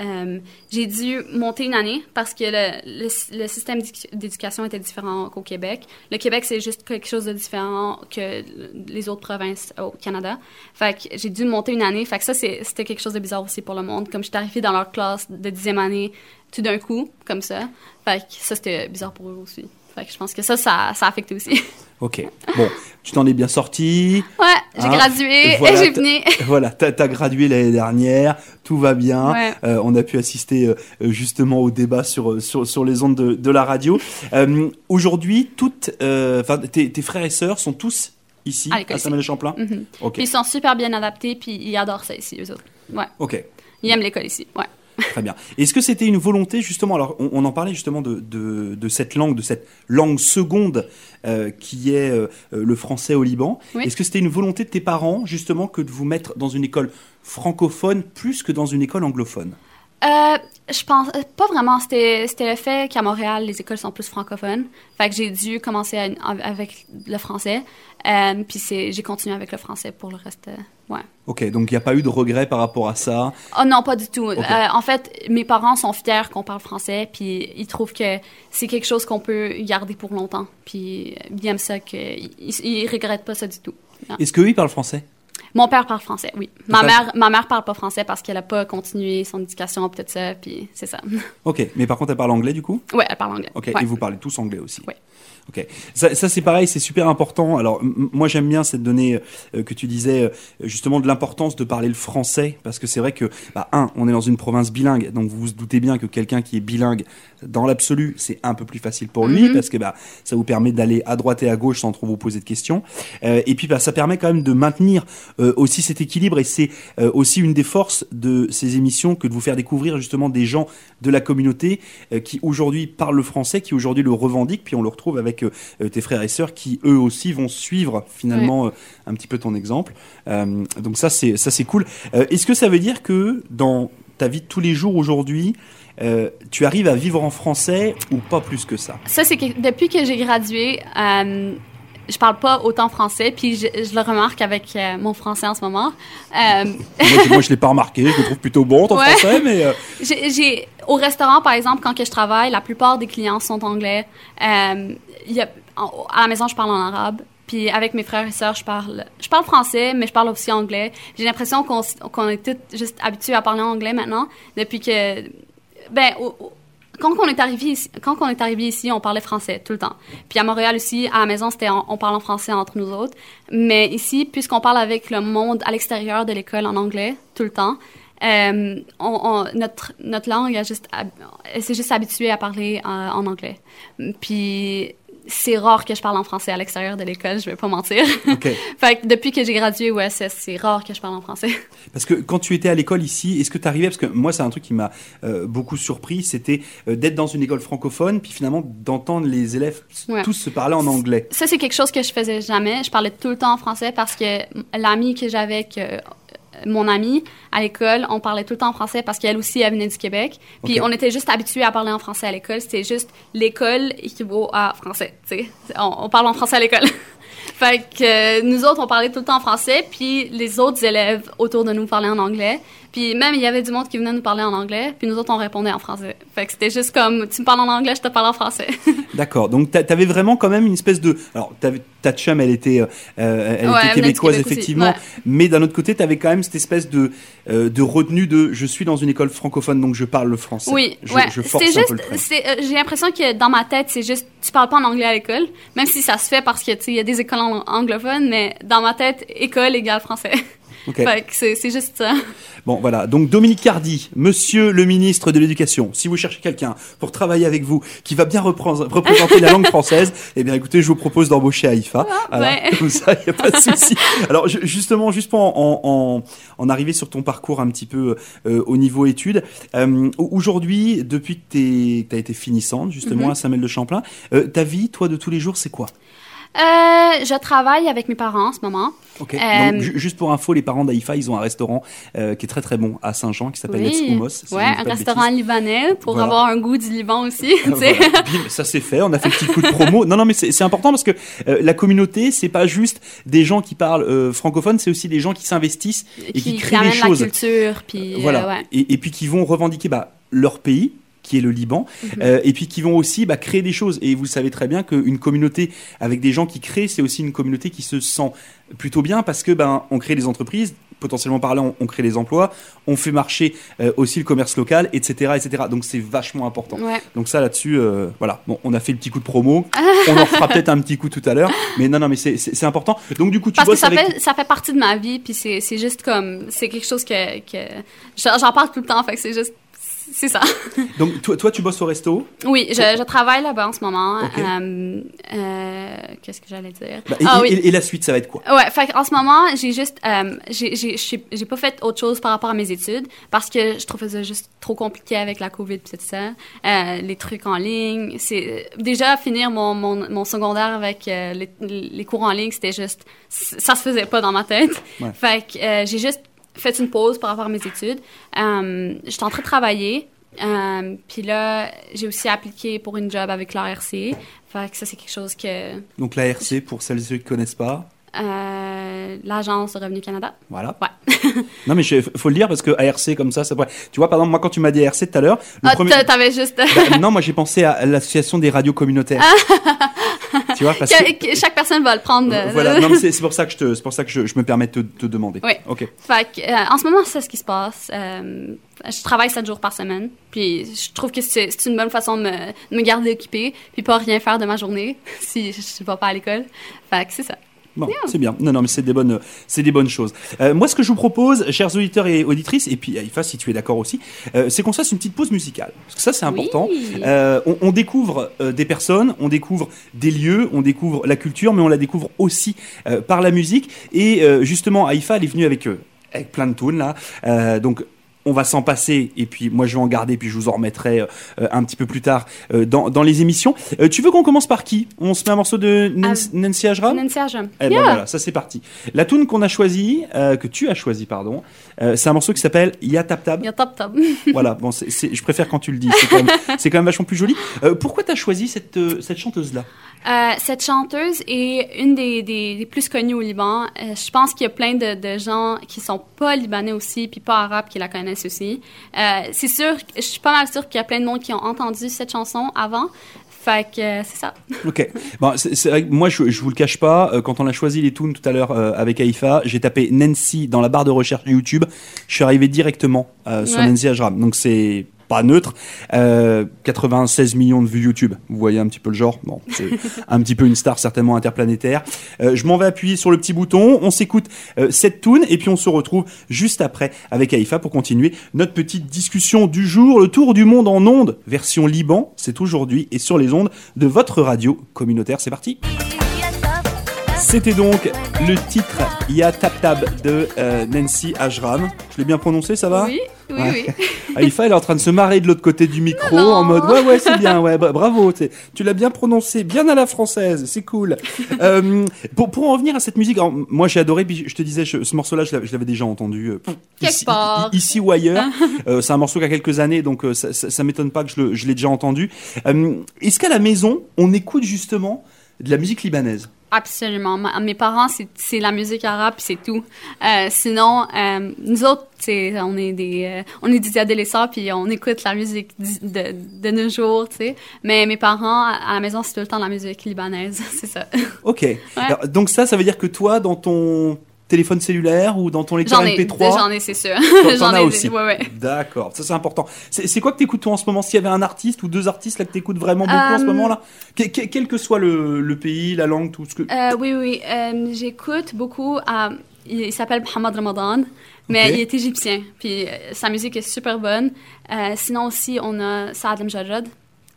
euh, j'ai dû monter une année parce que le, le- système d'édu- d'éducation était différent qu'au Québec. Le Québec, c'est juste quelque chose de différent que les autres provinces au Canada. Fait que j'ai dû monter une année. Fait que ça, c'était quelque chose de bizarre aussi pour le monde. Comme j'étais arrivée dans leur classe de dixième année tout d'un coup, comme ça. Fait que ça, c'était bizarre pour eux aussi. Fait que je pense que ça, ça, ça a affecté aussi. Ok. Bon, tu t'en es bien sorti. ouais, j'ai Hein, gradué voilà, et j'ai venu. voilà, t'as as gradué l'année dernière, tout va bien. Ouais. Euh, on a pu assister euh, justement au débat sur, euh, sur, sur les ondes de, de la radio. Euh, Aujourd'hui, toutes, tes, tes frères et sœurs sont tous ici, À à, Mhm. Ok. Puis ils sont super bien adaptés, puis ils adorent ça ici, eux autres. Ouais. Ok. Ils aiment l'école ici. Ouais. Très bien. Est-ce que c'était une volonté justement Alors, on, on en parlait justement de, de, de cette langue, de cette langue seconde euh, qui est euh, euh, le français au Liban. Oui. Est-ce que c'était une volonté de tes parents justement que de vous mettre dans une école francophone plus que dans une école anglophone? Euh, je pense euh, pas vraiment. C'était le fait qu'à Montréal, les écoles sont plus francophones. Fait que j'ai dû commencer à- avec le français. Euh, puis j'ai continué avec le français pour le reste. euh, ouais. Ok, donc il n'y a pas eu de regret par rapport à ça? Oh non, pas du tout. Euh, en fait, mes parents sont fiers qu'on parle français, puis ils trouvent que c'est quelque chose qu'on peut garder pour longtemps. Puis ils aiment ça, qu'ils ils, regrettent pas ça du tout. Non. Est-ce qu'eux, ils parlent français? Mon père parle français, oui. Ma Ça- mère, ma mère parle pas français parce qu'elle a pas continué son éducation, peut-être ça, puis c'est ça. Ok, mais par contre, elle parle anglais du coup? Ouais, elle parle anglais. Ok, Ouais. et vous parlez tous anglais aussi Ouais. Ok, ça, ça, c'est pareil, c'est super important. Alors moi j'aime bien cette donnée euh, que tu disais euh, justement de l'importance de parler le français parce que c'est vrai que bah, un, on est dans une province bilingue, donc vous vous doutez bien que quelqu'un qui est bilingue dans l'absolu c'est un peu plus facile pour lui Mhm. parce que bah ça vous permet d'aller à droite et à gauche sans trop vous poser de questions. Euh, et puis bah, ça permet quand même de maintenir aussi cet équilibre et c'est aussi une des forces de ces émissions que de vous faire découvrir justement des gens de la communauté qui aujourd'hui parlent le français, qui aujourd'hui le revendiquent, puis on le retrouve avec euh, euh, tes frères et sœurs qui eux aussi vont suivre finalement euh, un petit peu ton exemple. Donc ça c'est ça c'est cool. Est-ce que ça veut dire que dans ta vie de tous les jours aujourd'hui, euh, tu arrives à vivre en français ou pas plus que ça? Ça, c'est que depuis que j'ai gradué, euh, je parle pas autant français, puis je, je le remarque avec euh, mon français en ce moment. Moi, je- moi je l'ai pas remarqué, je le trouve plutôt bon ton Ouais. français, mais j'ai- au restaurant, par exemple, quand que je travaille, la plupart des clients sont anglais. Euh, y a, à la maison, je parle en arabe. Puis avec mes frères et sœurs, je parle, je parle français, mais je parle aussi anglais. J'ai l'impression qu'on, qu'on est tous juste habitués à parler anglais maintenant, depuis que, ben, quand on est arrivé ici, quand on est arrivé ici, on parlait français tout le temps. Puis à Montréal aussi, à la maison, c'était on parle en français entre nous autres. Mais ici, puisqu'on parle avec le monde à l'extérieur de l'école en anglais tout le temps, euh, on, on- notre, notre langue a juste, elle s'est juste habituée à parler euh, en anglais. Puis c'est rare que je parle en français à l'extérieur de l'école, je vais pas mentir. fait que depuis que j'ai gradué, ouais, c'est, c'est rare que je parle en français. Parce que quand tu étais à l'école ici, est-ce que tu arrivais, parce que moi c'est un truc qui m'a euh, beaucoup surpris, c'était euh, d'être dans une école francophone, puis finalement d'entendre les élèves Ouais. tous se parler en anglais. Ça, c'est quelque chose que je faisais jamais. Je parlais tout le temps en français parce que l'ami que j'avais, mon amie, à l'école, on parlait tout le temps en français parce qu'elle aussi, elle venait du Québec. Puis on était juste habitués à parler en français à l'école. C'était juste l'école équivaut à français. On, on parle en français à l'école. fait que euh, nous autres, on parlait tout le temps en français, puis les autres élèves autour de nous parlaient en anglais. Puis même, il y avait du monde qui venait nous parler en anglais, puis nous autres, on répondait en français. Fait que c'était juste comme, tu me parles en anglais, je te parle en français. D'accord. Donc t'a- t'avais vraiment quand même une espèce de. Alors t'avais- ta chum, elle était, euh, euh, elle Ouais, était québécoise Québec effectivement, ouais. mais d'un autre côté, t'avais quand même cette espèce de euh, de retenue de je suis dans une école francophone donc je parle le français. Oui, je, ouais. je force C'était un juste, peu le j'ai l'impression que dans ma tête, c'est juste, tu parles pas en anglais à l'école, même si ça se fait parce que, tu il y a des écoles ang- anglophones, mais dans ma tête, école égale français. C'est, juste ça. Bon, voilà. Donc, Dominique Cardi, monsieur le ministre de l'Éducation, si vous cherchez quelqu'un pour travailler avec vous qui va bien représenter la langue française, eh bien, écoutez, je vous propose d'embaucher Haïfa. Voilà. ouais. Comme ça, il n'y a pas de souci. Alors, je- justement, juste pour en, en, en arriver sur ton parcours un petit peu euh, au niveau études, euh, aujourd'hui, depuis que tu as été finissante, justement, Mhm. à Saint-Mel-de-Champlain, euh, ta vie, toi, de tous les jours, c'est quoi? Je travaille avec mes parents en ce moment. Ok. Euh, Donc, juste pour info, les parents d'Aïfa, ils ont un restaurant euh, qui est très très bon à Saint-Jean qui s'appelle Let's Hummus. si je ouais, un restaurant libanais pour Voilà. avoir un goût du Liban aussi. Voilà. Bim, ça c'est fait, on a fait le petit coup de promo. Non, non, mais c'est important parce que euh, la communauté, c'est pas juste des gens qui parlent euh, francophone, c'est aussi des gens qui s'investissent et qui, créent des choses. la culture, puis euh, voilà. ouais. et, et puis qui vont revendiquer bah, leur pays qui est le Liban, Mhm. euh, et puis qui vont aussi bah, créer des choses. Et vous savez très bien qu'une communauté avec des gens qui créent, c'est aussi une communauté qui se sent plutôt bien parce que ben on crée des entreprises, potentiellement parlant, on, crée des emplois, on fait marcher euh, aussi le commerce local, etc., etc. Donc c'est vachement important. Ouais. Donc ça là-dessus, euh, voilà. Bon, on a fait le petit coup de promo. on en fera peut-être un petit coup tout à l'heure. Mais non, non, mais c'est- important. Donc du coup, tu Parce que ça avec. fait, ça fait partie de ma vie, puis c'est juste comme, c'est quelque chose que, que j'en j'en parle tout le temps, fait que c'est juste, c'est ça. Donc toi, toi, tu bosses au resto? Oui, je, je travaille là-bas en ce moment. Euh, euh, Qu'est-ce que j'allais dire? Bah, et, ah et- oui. et- et la suite, ça va être quoi? Ouais, fait en ce moment, j'ai juste, euh, j'ai- pas fait autre chose par rapport à mes études parce que je trouvais ça juste trop compliqué avec la COVID pis tout ça. Euh, les trucs en ligne, c'est déjà finir mon, mon, mon secondaire avec les, les cours en ligne, c'était juste, ça se faisait pas dans ma tête. Ouais. Fait que j'ai juste fait une pause par rapport à mes études. Euh, J'étais en train de travailler. Euh, puis là, j'ai aussi appliqué pour une job avec l'ARC. Fait que ça, c'est quelque chose que Donc la RC, pour celles et ceux qui connaissent pas. Euh, l'Agence Revenu Canada. Voilà. Ouais. Non, mais il faut le dire parce que ARC comme ça, ça pourrait. Tu vois, par exemple, moi, quand tu m'as dit ARC tout à l'heure, Ah, premier. t'a- t'avais juste. Bah, non, moi j'ai pensé à l'association des radios communautaires. tu vois, parce que. que- que chaque personne va le prendre. de- Voilà, non, mais c'est pour ça que je te, pour ça que je, je me permets de te, te demander. Oui. Ok. Fait que, euh, en ce moment, c'est ce qui se passe. Euh, je travaille 7 jours par semaine. Puis je trouve que c'est c'est une bonne façon de me, de me garder occupée. Puis pas rien faire de ma journée si je ne vais pas à l'école. Fait que c'est ça. Bon, c'est bien. Non, non, mais c'est des bonnes, c'est des bonnes choses. Euh, moi, ce que je vous propose, chers auditeurs et auditrices, et puis Aïfa, si tu es d'accord aussi, euh, c'est qu'on se fasse une petite pause musicale. Parce que ça, c'est important. Oui. Euh, on, on découvre euh, des personnes, on découvre des lieux, on découvre la culture, mais on la découvre aussi euh, par la musique. Et euh, justement, Aïfa, elle est venue avec, euh, avec plein de tunes là. Euh, donc, on va s'en passer et puis moi je vais en garder puis je vous en remettrai euh, un petit peu plus tard euh, dans, dans les émissions. Euh, tu veux qu'on commence par qui? On se met un morceau de Nancy, Nancy Ajram Nancy Ajram. eh ben Yeah. voilà, ça c'est parti. La tune qu'on a choisie, que tu as choisi, pardon, c'est un morceau qui s'appelle Ya Tap Tab. Il y a top top. voilà, bon, je préfère quand tu le dis, c'est quand, même- c'est quand même vachement plus joli. Pourquoi tu as choisi cette, cette chanteuse-là? Cette chanteuse est une des, des, des plus connues au Liban. Je pense qu'il y a plein de, de gens qui sont pas libanais aussi, puis pas arabes qui la connaissent aussi. Euh, c'est sûr, je suis pas mal sûre qu'il y a plein de monde qui ont entendu cette chanson avant. Fait que euh, c'est ça. Ok. Bon, c'est c'est vrai que moi, je, je vous le cache pas, euh, quand on a choisi les tunes tout à l'heure euh, avec Aïfa, j'ai tapé Nancy dans la barre de recherche YouTube. Je suis arrivé directement sur Ouais. Nancy Ajram. Donc c'est pas neutre. Euh, 96 millions de vues YouTube. Vous voyez un petit peu le genre? Bon, c'est un petit peu une star certainement interplanétaire. Euh, je m'en vais appuyer sur le petit bouton. On s'écoute euh, cette tune et puis on se retrouve juste après avec Aïfa pour continuer notre petite discussion du jour. Le tour du monde en ondes, version Liban, c'est aujourd'hui et sur les ondes de votre radio communautaire. C'est parti. C'était donc le titre Ya Tap Tab de euh, Nancy Ajram. Je l'ai bien prononcé, ça va? Oui, oui, oui. Ah, Aïfa, elle est en train de se marrer de l'autre côté du micro en mode Ouais, ouais, c'est bien, ouais, bah, bravo. Tu l'as bien prononcé, bien à la française, c'est cool. Euh, pour, pour en revenir à cette musique, moi j'ai adoré, puis je te disais, ce morceau-là, je l'avais déjà entendu euh, ici, ici, ou ailleurs. Ah. Euh, c'est un morceau qui a quelques années, donc ça, ça, m'étonne pas que je l'ai déjà entendu. Est-ce qu'à la maison, on écoute justement de la musique libanaise Absolument. Ma- mes parents, c'est- la musique arabe, c'est tout. Euh, sinon, euh, nous autres, on est des, euh, on est des adolescents, puis on écoute la musique de, de nos jours, tu sais. Mais mes parents, à la maison, c'est tout le temps la musique libanaise, c'est ça. Ok. Alors, donc ça, ça veut dire que toi, dans ton téléphone cellulaire ou dans ton lecteur J'en ai, MP3, j'en ai, c'est sûr. J'en ai, aussi. Ouais, ouais. D'accord, ça c'est important. C'est quoi que t'écoutes toi en ce moment? S'il y avait un artiste ou deux artistes là que t'écoutes vraiment beaucoup en ce Euh, moment-là, Que- que- quel que soit le, le pays, la langue, tout ce que. Euh, oui, oui. euh, J'écoute beaucoup. à- il s'appelle Mohamed Ramadan, mais il est égyptien. Puis euh, sa musique est super bonne. Euh, sinon aussi, on a Saad El Mjadjad.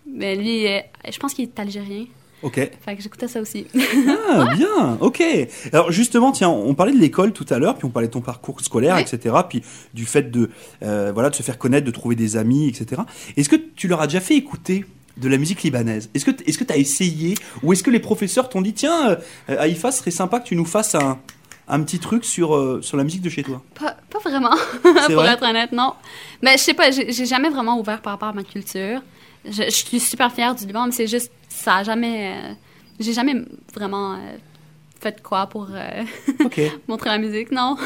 Mais lui, euh, je pense qu'il est algérien. Ok. Que j'écoutais ça aussi. Ah bien, ok. Alors justement, tiens, on parlait de l'école tout à l'heure, puis on parlait de ton parcours scolaire, Oui. etc. Puis du fait de euh, voilà de se faire connaître, de trouver des amis, etc. Est-ce que tu leur as déjà fait écouter de la musique libanaise? Est-ce que est-ce que t'as essayé? Ou est-ce que les professeurs t'ont dit tiens, euh, Aïfa, ce serait sympa que tu nous fasses un un petit truc sur euh, sur la musique de chez toi? Pas, pas vraiment, pour vrai? Être honnête, non. Mais je sais pas, j'ai j'ai jamais vraiment ouvert par rapport à ma culture. Je, je suis super fière du Liban, mais c'est juste, ça a jamais. euh, j'ai jamais vraiment euh, fait quoi pour euh, montrer la musique, non.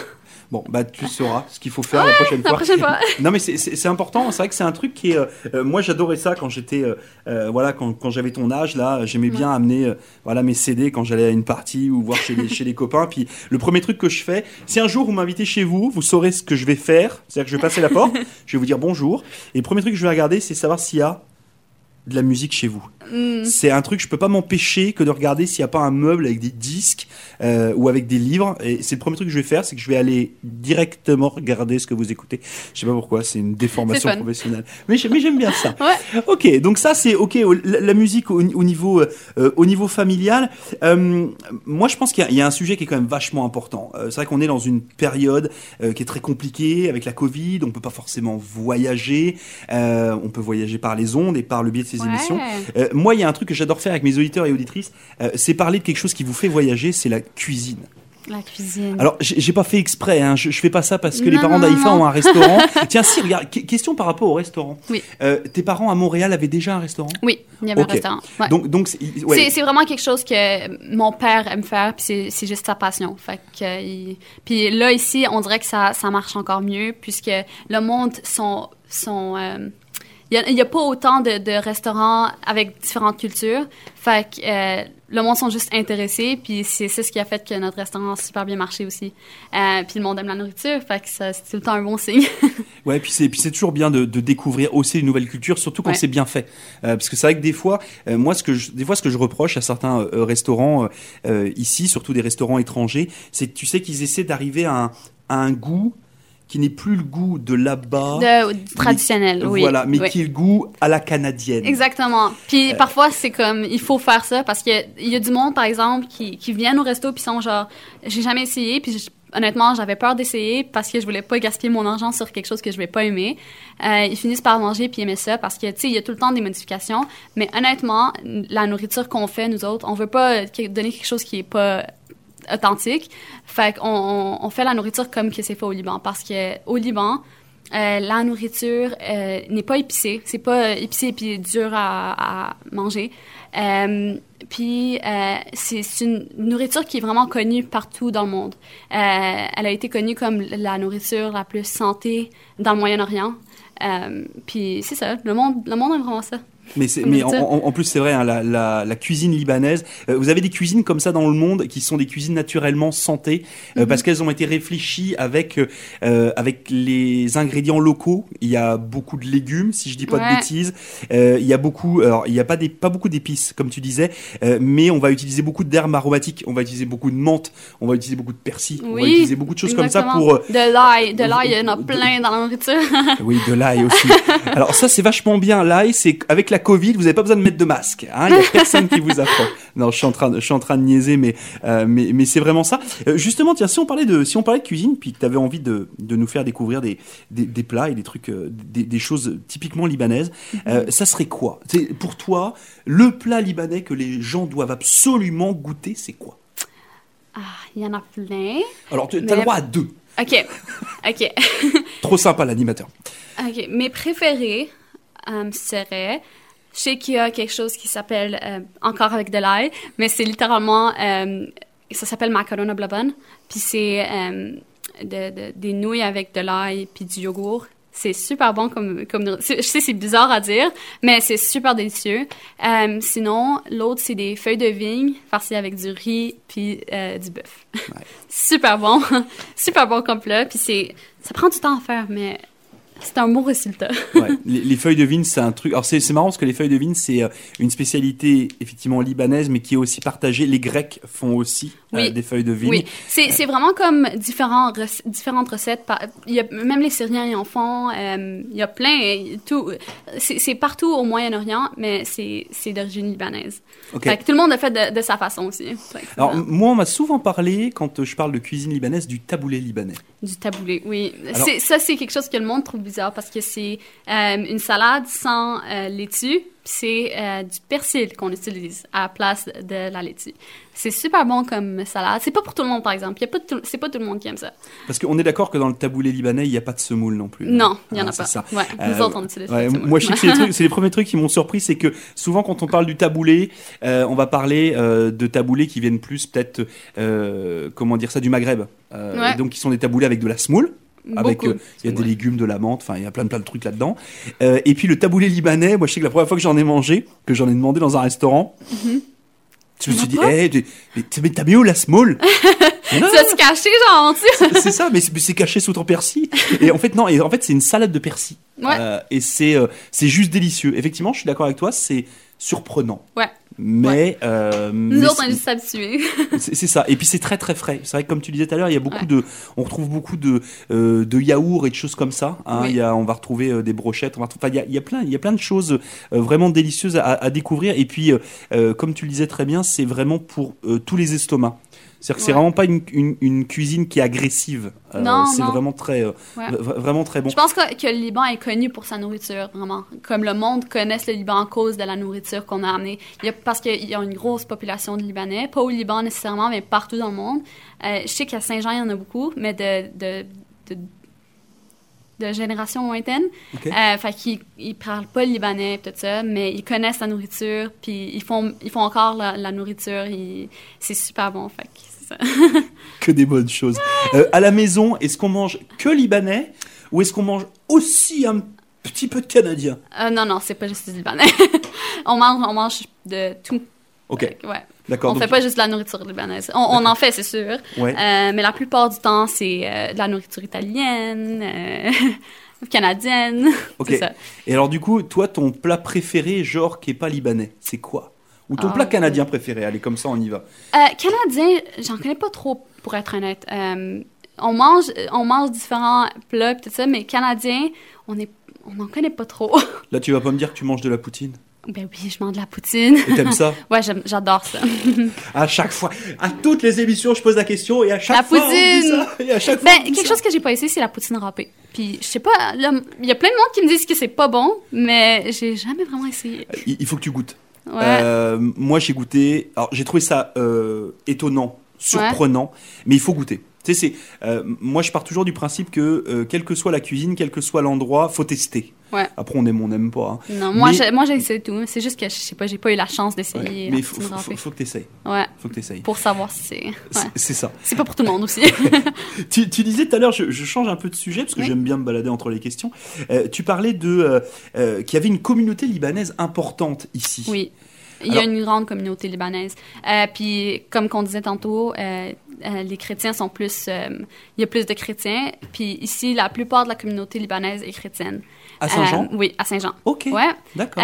Bon, bah tu sauras ce qu'il faut faire la prochaine La fois. prochaine fois. Non mais c'est- important, c'est vrai que c'est un truc qui est... euh, moi j'adorais ça quand j'étais... euh, voilà, quand, quand j'avais ton âge, là, j'aimais bien amener euh, voilà, mes CD quand j'allais à une partie ou voir chez les, chez les copains. Puis le premier truc que je fais, si un jour vous m'invitez chez vous, vous saurez ce que je vais faire. C'est-à-dire que je vais passer la porte, je vais vous dire bonjour. Et le premier truc que je vais regarder, c'est savoir s'il y a de la musique chez vous. Hmm. C'est un truc, je peux pas m'empêcher que de regarder s'il n'y a pas un meuble avec des disques euh, ou avec des livres. Et c'est le premier truc que je vais faire, c'est que je vais aller directement regarder ce que vous écoutez. Je sais pas pourquoi, c'est une déformation professionnelle. Mais j'ai- mais j'aime bien ça. Ouais. Ok, donc ça c'est ok. La, la musique au, au niveau euh, au niveau familial. euh, moi, je pense qu'il y, a- il y a un sujet qui est quand même vachement important. Euh, c'est vrai qu'on est dans une période euh, qui est très compliquée avec la Covid. On peut pas forcément voyager. Euh, on peut voyager par les ondes et par le biais de ces Ouais. émissions. Euh, moi, il y a un truc que j'adore faire avec mes auditeurs et auditrices, euh, c'est parler de quelque chose qui vous fait voyager, c'est la cuisine. La cuisine. Alors, j'ai pas fait exprès, hein, je, je fais pas ça parce que les parents d'Aïfa ont un restaurant. Tiens, si, regarde, que- question par rapport au restaurant. Oui. Euh, tes parents à Montréal avaient déjà un restaurant? Oui, il y avait Ok. un restaurant. Ouais. Donc, donc c'est- ouais. Vraiment quelque chose que mon père aime faire, puis c'est- juste sa passion. Fait que, il- Puis là, ici, on dirait que ça, ça marche encore mieux, puisque le monde sont... sont euh, il n'y a, pas autant de, de restaurants avec différentes cultures. Fait que euh, le monde sont juste intéressés, puis c'est ce qui a fait que notre restaurant a super bien marché aussi. Euh, puis le monde aime la nourriture, fait que c'est tout le temps un bon signe. Ouais, puis c'est puis c'est toujours bien de, de découvrir aussi une nouvelle culture, surtout quand Ouais. c'est bien fait. Euh, parce que c'est vrai que des fois, euh, moi, ce que je, des fois, ce que je reproche à certains restaurants ici, surtout des restaurants étrangers, c'est que tu sais qu'ils essaient d'arriver à un, à un goût qui n'est plus le goût de là-bas, traditionnel, oui. voilà, mais oui. qui est le goût à la canadienne. Exactement. Puis Euh, parfois, c'est comme, il faut faire ça parce qu'il y a du monde, par exemple, qui, qui viennent au resto puis sont genre, j'ai jamais essayé, puis je- honnêtement, j'avais peur d'essayer parce que je voulais pas gaspiller mon argent sur quelque chose que je vais pas aimer. Euh, ils finissent par manger puis aimer ça parce que, tu sais, il y a tout le temps des modifications. Mais honnêtement, la nourriture qu'on fait, nous autres, on veut pas donner quelque chose qui est pas authentique. Fait qu'on on, fait la nourriture comme que c'est fait au Liban. Parce que au Liban, euh, la nourriture euh, n'est pas épicée. C'est pas euh, épicé puis dur à, manger. Puis c'est une nourriture qui est vraiment connue partout dans le monde. Elle a été connue comme la nourriture la plus santé dans le Moyen-Orient. Puis c'est ça, le monde, le monde aime vraiment ça. Mais, mais en, plus, c'est vrai, hein, la, la- la cuisine libanaise, euh, vous avez des cuisines comme ça dans le monde qui sont des cuisines naturellement santé, euh, Mhm. parce qu'elles ont été réfléchies avec, euh, avec les ingrédients locaux. Il y a beaucoup de légumes, si je dis pas de bêtises. Il y a beaucoup, alors il n'y a pas, des, pas beaucoup d'épices, comme tu disais, mais on va utiliser beaucoup d'herbes aromatiques, on va utiliser beaucoup de menthe, on va utiliser beaucoup de persil, on va utiliser beaucoup de choses comme ça pour... De l'ail, de l'ail, il y en a de- plein dans la nourriture. oui, de l'ail aussi. Alors ça, c'est vachement bien. L'ail, c'est avec la Covid, vous n'avez pas besoin de mettre de masque. Hein, il n'y a personne qui vous apprend. Non, je suis en train, de- je suis en train de niaiser, mais euh, mais, mais c'est vraiment ça. Euh, justement, tiens, si on parlait de si on parlait de cuisine, puis que tu avais envie de, de nous faire découvrir des, des, des plats et des trucs, euh, des, des choses typiquement libanaises, euh, ça serait quoi? Pour toi le plat libanais que les gens doivent absolument goûter, c'est quoi? Ah, il y en a plein. Alors, tu as Mais- le droit à deux. OK. OK. Trop sympa l'animateur. OK. Mes préférés euh, seraient. Je sais qu'il y a quelque chose qui s'appelle euh, encore avec de l'ail, mais c'est littéralement. euh, ça s'appelle macarona blabon. Puis c'est euh, de- de- des nouilles avec de l'ail puis du yogourt. C'est super bon comme, comme Je sais, c'est bizarre à dire, mais c'est super délicieux. Euh, sinon, l'autre, c'est des feuilles de vigne farcies avec du riz puis euh, du bœuf. super bon. super bon comme plat. Puis c'est... Ça prend du temps à faire, mais c'est un beau résultat. Ouais, les, les feuilles de vigne, c'est un truc. Alors c'est marrant parce que les feuilles de vigne, c'est euh, une spécialité effectivement libanaise, mais qui est aussi partagée. Les Grecs font aussi euh, des feuilles de vigne. Oui, c'est vraiment comme différents rec- différentes recettes. par- Il y a, même les Syriens y en font. euh, il y a plein. Tout, c'est partout au Moyen-Orient, mais c'est d'origine libanaise. Ok. Fait que tout le monde a fait de, de sa façon aussi. Alors moi, on m'a souvent parlé quand je parle de cuisine libanaise du taboulé libanais. du taboulé, oui. Alors- Ça, c'est quelque chose que le monde trouve bizarre parce que c'est euh, une salade sans euh, laitue, c'est euh, du persil qu'on utilise à la place de la laitue. C'est super bon comme salade. C'est pas pour tout le monde, par exemple. C'est pas tout le monde qui aime ça. Parce qu'on est d'accord que dans le taboulé libanais, il n'y a pas de semoule non plus. Non, il y en Ah, a c'est pas. ça. Ouais, nous Euh, autres, on utilise Ouais, pas ça, moi, je sais que c'est les, trucs- c'est les premiers trucs qui m'ont surpris, c'est que souvent quand on parle du taboulé, euh, on va parler de taboulés qui viennent plus peut-être, comment dire ça, du Maghreb. Ouais. donc qui sont des taboulés avec de la semoule. Avec, euh, il y a des Ouais. légumes, de la menthe, enfin il y a plein de plein de trucs là-dedans. Euh, et puis le taboulé libanais, moi je sais que la première fois que j'en ai mangé, que j'en ai demandé dans un restaurant, je me suis dit, pas Eh, mais, mais t'as- mis où la Mais non, Tu vas se cacher, genre, c'est ça, mais c'est mais c'est caché sous ton persil. Et en fait, non, et en fait, c'est une salade de persil. Ouais. Euh, et c'est euh, c'est juste délicieux. Effectivement, je suis d'accord avec toi, c'est surprenant. Ouais. Mais, euh, Nous mais autres, on est c'est- juste habitués. c'est c'est ça. Et puis c'est très très frais. C'est vrai que comme tu disais tout à l'heure, il y a beaucoup Ouais. de, on retrouve beaucoup de euh, de yaourts et de choses comme ça. hein. Oui. Il y a, on va retrouver euh, des brochettes. On va, enfin, il y a, il y a plein, il y a plein de choses vraiment délicieuses à, à découvrir. Et puis, comme tu le disais très bien, c'est vraiment pour tous les estomacs. C'est-à-dire que c'est Ouais. vraiment pas une, une, une cuisine qui est agressive. Euh, Non, c'est vraiment très, euh, Ouais. vraiment très bon. Je pense que, que le Liban est connu pour sa nourriture, vraiment. Comme le monde connaisse le Liban à cause de la nourriture qu'on a amenée. Il y a, parce qu'il y a une grosse population de Libanais, pas au Liban nécessairement, mais partout dans le monde. Euh, je sais qu'à Saint-Jean, il y en a beaucoup, mais de, de, de, de génération lointaine. Euh, fait qu'ils ils parlent pas le libanais tout ça, mais ils connaissent la nourriture, puis ils font, ils font encore la, la nourriture. C'est super bon, fait que des bonnes choses. Euh, à la maison, est-ce qu'on mange que libanais ou est-ce qu'on mange aussi un petit peu de canadien? Euh, non, non, c'est pas juste du libanais. on, mange, on mange de tout. Ok, ouais. d'accord. On donc- fait pas juste de la nourriture libanaise. On, on en fait, c'est sûr. Ouais. Euh, mais la plupart du temps, c'est euh, de la nourriture italienne, canadienne. Ok. Ça. Et alors du coup, toi, ton plat préféré, genre qui est pas libanais, c'est quoi? Ou ton Ah, plat canadien préféré Allez, comme ça, on y va. Euh, canadien, j'en connais pas trop, pour être honnête. Euh, on mange, on mange différents plats tout ça, mais canadien, on est, on n'en connaît pas trop. Là, tu vas pas me dire que tu manges de la poutine? ben oui, je mange de la poutine. Et t'aimes ça? Ouais, j'adore ça. À chaque fois, à toutes les émissions, je pose la question et à chaque La fois, on dit poutine. ça. Et à chaque fois, Ben, quelque ça. chose que j'ai pas essayé, c'est la poutine râpée. Puis, je sais pas, il y a plein de monde qui me disent que c'est pas bon, mais j'ai jamais vraiment essayé. Il faut que tu goûtes. Ouais. Euh, moi, j'ai goûté. Alors, j'ai trouvé ça euh, étonnant, surprenant, mais il faut goûter. Tu sais, euh, moi, je pars toujours du principe que, quelle que soit la cuisine, quel que soit l'endroit, faut tester. Ouais. Après, on aime, on n'aime pas. hein. Non, moi, mais- j'ai- moi j'ai essayé tout. C'est juste que, je sais pas, j'ai pas eu la chance Ouais. d'essayer Mais il faut, faut, que tu essayes. Ouais, Faut que t'essayes. pour savoir si c'est... Ouais. c'est ça. C'est pas pour tout le monde aussi. Tu, tu disais tout à l'heure, je, je change un peu de sujet parce que Oui. j'aime bien me balader entre les questions. Euh, tu parlais de euh, euh, qu'il y avait une communauté libanaise importante ici. oui. Il y a Alors- une grande communauté libanaise. Euh, puis, comme qu'on disait tantôt, euh, les chrétiens sont plus... euh, il y a plus de chrétiens. Puis ici, la plupart de la communauté libanaise est chrétienne. À Saint-Jean? Euh, oui, à Saint-Jean. Ok. Ouais. D'accord.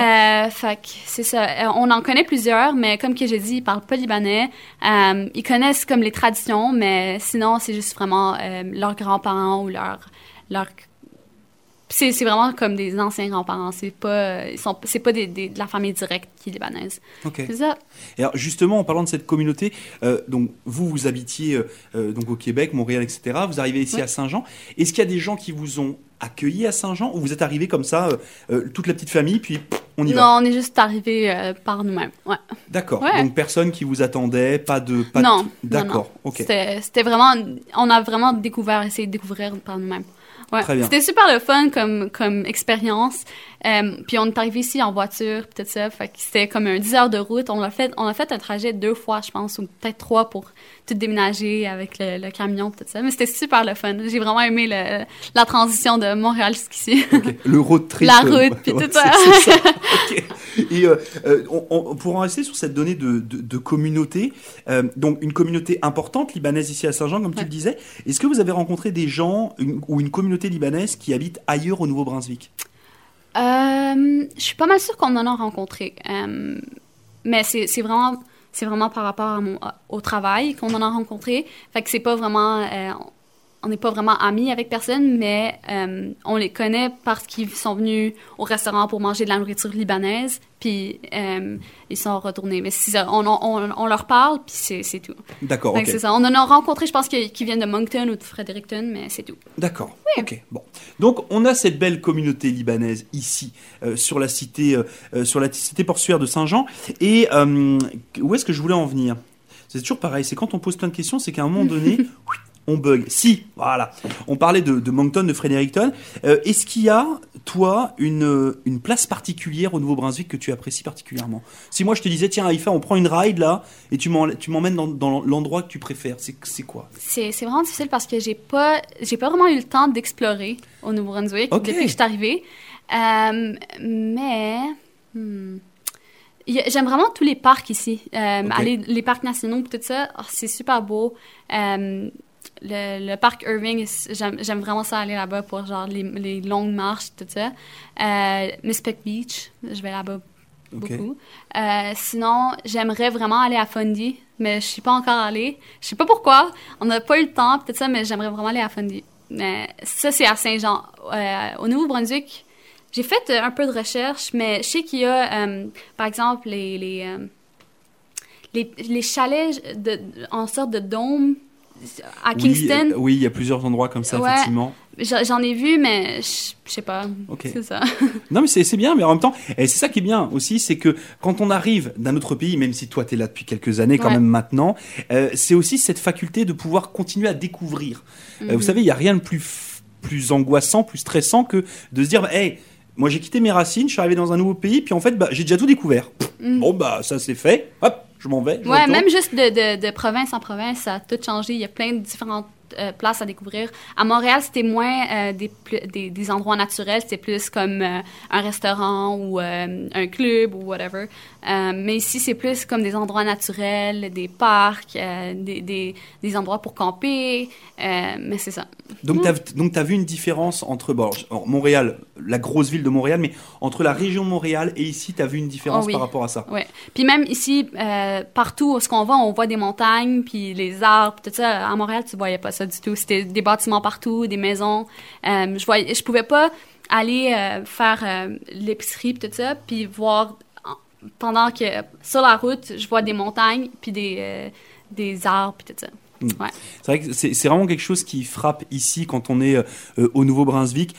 Fait que c'est ça. On en connaît plusieurs, mais comme que j'ai dit, ils parlent pas libanais. Ils connaissent comme les traditions, mais sinon, c'est juste vraiment leurs grands-parents ou leurs leur c'est vraiment comme des anciens grands-parents. C'est pas, c'est pas des, des- de la famille directe qui est libanaise. Ok. C'est ça. Et alors justement, en parlant de cette communauté, euh, donc vous, vous habitiez euh, euh, donc au Québec, Montréal, etc. Vous arrivez ici à Saint-Jean. Est-ce qu'il y a des gens qui vous ont accueilli à Saint-Jean ou vous êtes arrivé comme ça, euh, toute la petite famille, puis on y va? Non, on est juste arrivé par nous-mêmes. Ouais. D'accord. Ouais. Donc personne qui vous attendait, pas de. Pas non, de- D'accord. Ok. C'était vraiment, on a vraiment découvert, essayé de découvrir par nous-mêmes. Ouais. Très bien. C'était super le fun comme, comme expérience. Euh, puis on est arrivé ici en voiture, puis tout ça. Fait que c'était comme un 10 heures de route. On a fait, on a fait un trajet deux fois, je pense, ou peut-être trois pour tout déménager avec le, le camion, tout ça. Mais c'était super le fun. J'ai vraiment aimé le, la transition de Montréal jusqu'ici. Le road trip. La euh, route, puis ouais, tout ça. Et euh, on, on- pour en rester sur cette donnée de, de, de communauté, euh, donc une communauté importante libanaise ici à Saint-Jean, comme tu le disais, est-ce que vous avez rencontré des gens une- ou une communauté libanaise qui habite ailleurs au Nouveau-Brunswick? Je suis pas mal sûre qu'on en a rencontré. Euh, mais c'est vraiment, vraiment par rapport au travail qu'on en a rencontré. Fait que c'est pas vraiment. euh, on n'est pas vraiment amis avec personne, mais euh, on les connaît parce qu'ils sont venus au restaurant pour manger de la nourriture libanaise, puis euh, ils sont retournés. Mais c'est ça, on, on, on leur parle, puis c'est tout. D'accord, ok. c'est ça. On en a rencontré, je pense, qu'ils viennent de Moncton ou de Fredericton, mais c'est tout. D'accord. Ok. Bon. Donc on a cette belle communauté libanaise ici euh, sur la cité sur la cité portuaire de Saint-Jean. Et où est-ce que je voulais en venir? C'est toujours pareil. C'est quand on pose plein de questions, c'est qu'à un moment donné. On bug. Si, voilà. On parlait de, de Moncton, de Fredericton. Euh, Est-ce qu'il y a, toi, une, euh, une place particulière au Nouveau-Brunswick que tu apprécies particulièrement? Si moi je te disais, tiens, Haïfa, on prend une ride là, et tu m'emmènes dans, dans l'endroit que tu préfères, c'est quoi? C'est vraiment difficile parce que j'ai pas pas vraiment eu le temps d'explorer au Nouveau-Brunswick Ok. depuis que je suis arrivée. Euh, mais hmm, j'aime vraiment tous les parcs ici. Euh, aller les parcs nationaux tout ça, oh, c'est super beau. Euh, le, le parc Irving, j'aime vraiment ça aller là-bas pour genre les, les longues marches tout ça. Euh, Mispec Beach, je vais là-bas beaucoup. Euh, sinon, j'aimerais vraiment aller à Fundy, mais je suis pas encore allée. Je sais pas pourquoi. On n'a pas eu le temps, peut-être ça, mais j'aimerais vraiment aller à Fundy. Mais ça, c'est à Saint-Jean. Euh, au Nouveau-Brunswick, j'ai fait euh, un peu de recherche, mais je sais qu'il y a, euh, par exemple, les, les, euh, les, les chalets de, en sorte de dôme à Kingston. euh, oui, il y a plusieurs endroits comme ça, Ouais. effectivement. J'en ai vu, mais je sais pas. Ok. C'est ça. Non, mais c'est bien, mais en même temps, et c'est ça qui est bien aussi, c'est que quand on arrive d'un autre pays, même si toi tu es là depuis quelques années quand Ouais. même maintenant, euh, c'est aussi cette faculté de pouvoir continuer à découvrir. Euh, vous Mhm. savez, il n'y a rien de plus, plus angoissant, plus stressant que de se dire, bah, hey, moi j'ai quitté mes racines, je suis arrivé dans un nouveau pays, puis en fait, bah, j'ai déjà tout découvert. Pff, Mhm. Bon, bah ça c'est fait, hop, je m'en vais. je Ouais, retourne. même juste de, de, de province en province, ça a tout changé. Il y a plein de différentes euh, places à découvrir. À Montréal, c'était moins euh, des, des, des endroits naturels, c'était plus comme euh, un restaurant ou euh, un club ou whatever. Mais ici, c'est plus comme des endroits naturels, des parcs, des, des, des endroits pour camper. Mais c'est ça. Donc, tu as, vu une différence entre bon, alors, Montréal, la grosse ville de Montréal, mais entre la région de Montréal et ici, tu as vu une différence Oh oui. par rapport à ça? Ouais. Puis même ici, partout où ce qu'on va, on voit des montagnes, puis les arbres, tout ça. À Montréal, tu voyais pas ça du tout. C'était des bâtiments partout, des maisons. Euh, je voyais, je pouvais pas aller euh, faire euh, l'épicerie tout ça, puis voir en- pendant que sur la route, je vois des montagnes puis des euh, des arbres puis tout ça. Mm. Ouais. C'est vrai que c'est c'est vraiment quelque chose qui frappe ici quand on est au Nouveau-Brunswick.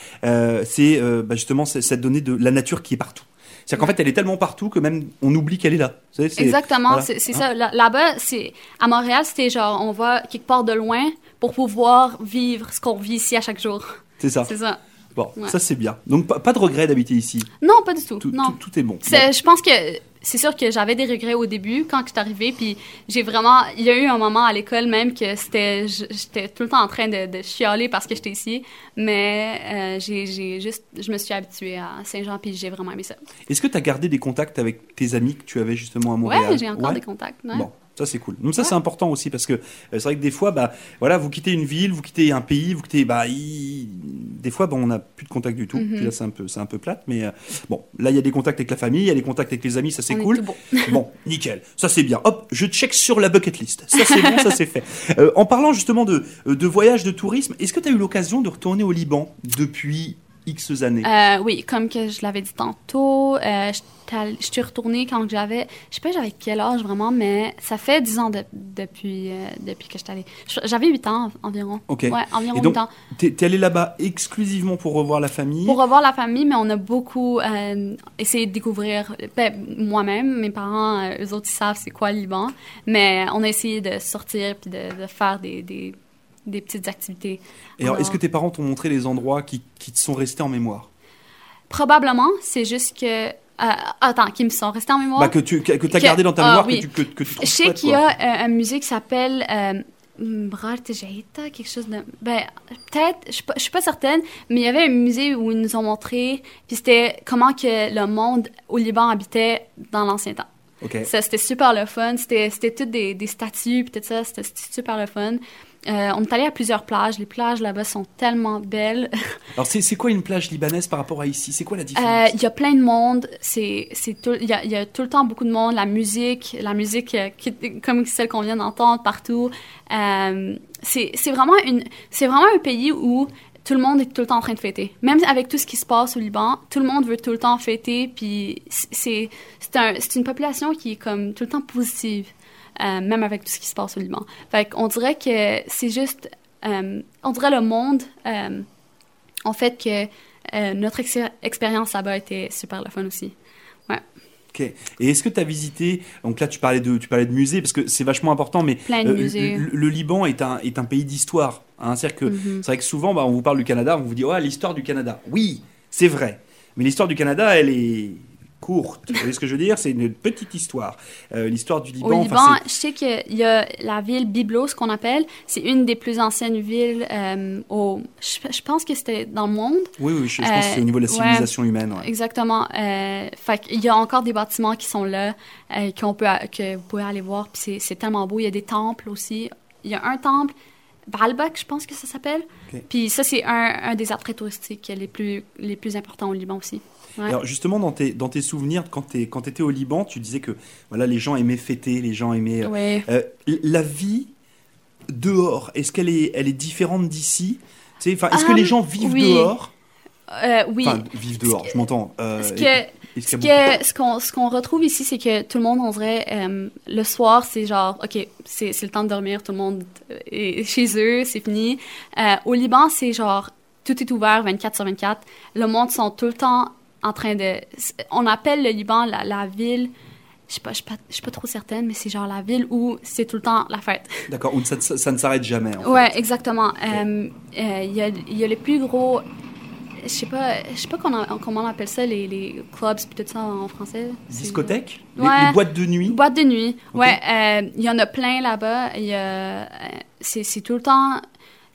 C'est bah, justement cette donnée de la nature qui est partout. C'est-à-dire qu'en fait, elle est tellement partout que même on oublie qu'elle est là. Savez, Exactement, voilà. c'est Hein? ça. Là- Là-bas, c'est à Montréal, c'était genre on va quelque part de loin pour pouvoir vivre ce qu'on vit ici à chaque jour. C'est ça. C'est ça. Bon, Ouais. ça c'est bien. Donc pas, pas de regret d'habiter ici. Non, pas du tout. Tout, non. tout- tout est bon. Je pense que c'est sûr que j'avais des regrets au début quand je suis arrivée, puis j'ai vraiment... Il y a eu un moment à l'école même que c'était... J'étais tout le temps en train de, de chialer parce que j'étais ici, mais euh, j'ai juste... Je me suis habituée à Saint-Jean, puis j'ai vraiment aimé ça. Est-ce que tu as gardé des contacts avec tes amis que tu avais justement à Montréal? Ouais, j'ai encore Ouais des contacts. ouais. Bon, ça c'est cool. Donc ça Ouais. c'est important aussi parce que euh, c'est vrai que des fois, bah, voilà, vous quittez une ville, vous quittez un pays, vous quittez, bah, des fois, bon, on n'a plus de contact du tout. Mhm. Puis là, c'est un peu, c'est un peu plate, mais euh, bon, là, il y a des contacts avec la famille, il y a des contacts avec les amis, ça c'est cool. Bon, nickel, ça c'est bien. Hop, je check sur la bucket list. Ça c'est bon, ça c'est fait. Euh, en parlant justement de, de voyage, de tourisme, est-ce que tu as eu l'occasion de retourner au Liban depuis X années. Euh, oui, comme que je l'avais dit tantôt, euh, je suis retournée quand j'avais, je sais pas j'avais quel âge vraiment, mais ça fait 10 ans de, depuis, euh, depuis que je suis allée. J'avais 8 ans environ. Ok. Ouais, environ Et donc, 8 ans. T'es es allé là-bas exclusivement pour revoir la famille? Pour revoir la famille, mais on a beaucoup essayé de découvrir, ben, moi-même, mes parents, eux autres, ils savent c'est quoi le Liban, mais on a essayé de sortir puis de, de faire des, des, des petites activités. Et alors, est-ce que tes parents t'ont montré les endroits qui, qui te sont restés en mémoire? Probablement, c'est juste que. euh, attends, qui me sont restés en mémoire? bah, Que tu que, que as gardé dans ta ah, mémoire, oui. que tu, que, que tu trouves Je sais qu'il y a euh, un musée qui s'appelle euh, quelque chose de. Ben, peut-être, je je suis pas certaine, mais il y avait un musée où ils nous ont montré, puis c'était comment que le monde au Liban habitait dans l'ancien temps. Ok. Ça, c'était super le fun. C'était, toutes des, des statues, puis tout ça. C'était super le fun. Euh, on est allé à plusieurs plages. Les plages là-bas sont tellement belles. Alors, c'est c'est quoi une plage libanaise par rapport à ici? C'est quoi la Euh, différence Il y a plein de monde. C'est, c'est tout, il y a, y a tout le temps beaucoup de monde. La musique, la musique euh, qui, comme celle qu'on vient d'entendre partout. Euh, c'est, c'est vraiment une, c'est vraiment un pays où tout le monde est tout le temps en train de fêter. Même avec tout ce qui se passe au Liban, tout le monde veut tout le temps fêter. Puis c'est, c'est, un, c'est une population qui est comme tout le temps positive, euh, même avec tout ce qui se passe au Liban. Fait qu'on dirait que c'est juste, euh, on dirait le monde, euh, en fait que notre ex- expérience là-bas était super le fun aussi. Ok. Et est-ce que tu as visité Donc là, tu parlais de, tu parlais de musées parce que c'est vachement important, mais Plein de musées. le, le Liban est un, est un pays d'histoire. Hein, C'est-à-dire que Mhm. c'est vrai que souvent, bah, on vous parle du Canada, on vous dit ouais l'histoire du Canada. Oui, c'est vrai, mais l'histoire du Canada, elle est courte. Vous voyez ce que je veux dire? C'est une petite histoire. Euh, l'histoire du Liban. Au Liban, je sais qu'il y a la ville Byblos qu'on appelle. C'est une des plus anciennes villes euh, au. Je, je pense que c'était dans le monde. oui, oui, je, je pense que c'est au niveau de la ouais. civilisation humaine. ouais. Exactement. Euh, fait qu'il y a encore des bâtiments qui sont là, euh, qu'on peut, que vous pouvez aller voir. Puis c'est tellement beau. Il y a des temples aussi. Il y a un temple, Baalbek, je pense que ça s'appelle. Puis ça, c'est un, un des attraits touristiques les plus, les plus importants au Liban aussi. Ouais. Alors justement, dans tes, dans tes souvenirs, quand tu étais au Liban, tu disais que voilà, les gens aimaient fêter, les gens aimaient... euh, Ouais. Euh, la vie dehors, est-ce qu'elle est, elle est différente d'ici? Tu sais, Est-ce que Ah, les gens vivent oui. dehors? Euh, oui. Enfin, vivent dehors, je m'entends. Euh, que, est-ce ce, qu'il y a beaucoup- que, ce, qu'on, ce qu'on retrouve ici, c'est que tout le monde, on dirait, euh, le soir, c'est genre, OK, c'est, c'est le temps de dormir, tout le monde est chez eux, c'est fini. Euh, au Liban, c'est genre, tout est ouvert 24 sur 24. Le monde sont tout le temps en train de... On appelle le Liban la, la ville... Je pas, je suis pas, pas trop certaine, mais c'est genre la ville où c'est tout le temps la fête. D'accord, où ça, ça- ça ne s'arrête jamais. en fait. Ouais, exactement. Euh, euh, Il y, a, il y a les plus gros. Je sais pas, je sais pas comment on, comment on appelle ça, les, les clubs puis tout ça en français. C'est- Discothèque? Les, Ouais. les boîtes de nuit? Boîte de nuit. Ok. Ouais, euh, il y en a plein là-bas. Il y a, euh, c'est, tout le temps.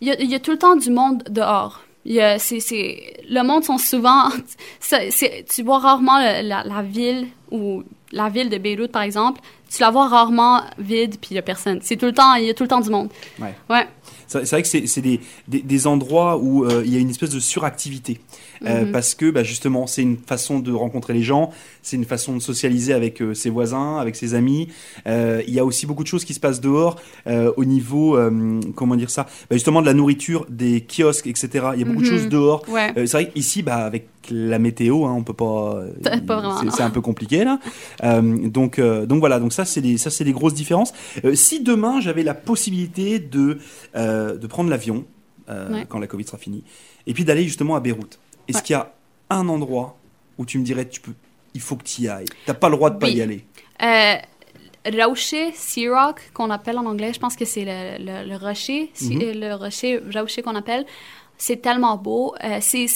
Il y, a, y a tout le temps du monde dehors. Il y a, c'est, c'est, le monde sont souvent. tu vois rarement le- la, la ville ou la ville de Beyrouth par exemple. Tu la vois rarement vide puis il y a personne. C'est tout le temps, il y a tout le temps du monde. Ouais. Ouais. C'est vrai que c'est des, des, des endroits où euh, il y a une espèce de suractivité. Euh, Mhm. Parce que bah, justement, c'est une façon de rencontrer les gens, c'est une façon de socialiser avec euh, ses voisins, avec ses amis. Il y a aussi beaucoup de choses qui se passent dehors au niveau, comment dire ça? Bah, Justement de la nourriture, des kiosques, etc. Il y a beaucoup de Mhm. choses dehors. Ouais. C'est vrai qu'ici, bah, avec la météo, hein, on peut pas. c'est- un peu compliqué là. Euh, donc, euh, donc voilà. Donc ça, c'est des, ça, c'est des grosses différences. Euh, si demain j'avais la possibilité de de prendre l'avion Ouais. quand la Covid sera finie, et puis d'aller justement à Beyrouth, est-ce Ouais. qu'il y a un endroit où tu me dirais, tu peux, il faut que tu y ailles? T'as pas le droit de pas Oui. y aller. Rocher, Sea Rock, qu'on appelle en anglais, je pense que c'est le, le, le rocher, Mhm. le rocher, rocher qu'on appelle. C'est tellement beau. Euh, c'est-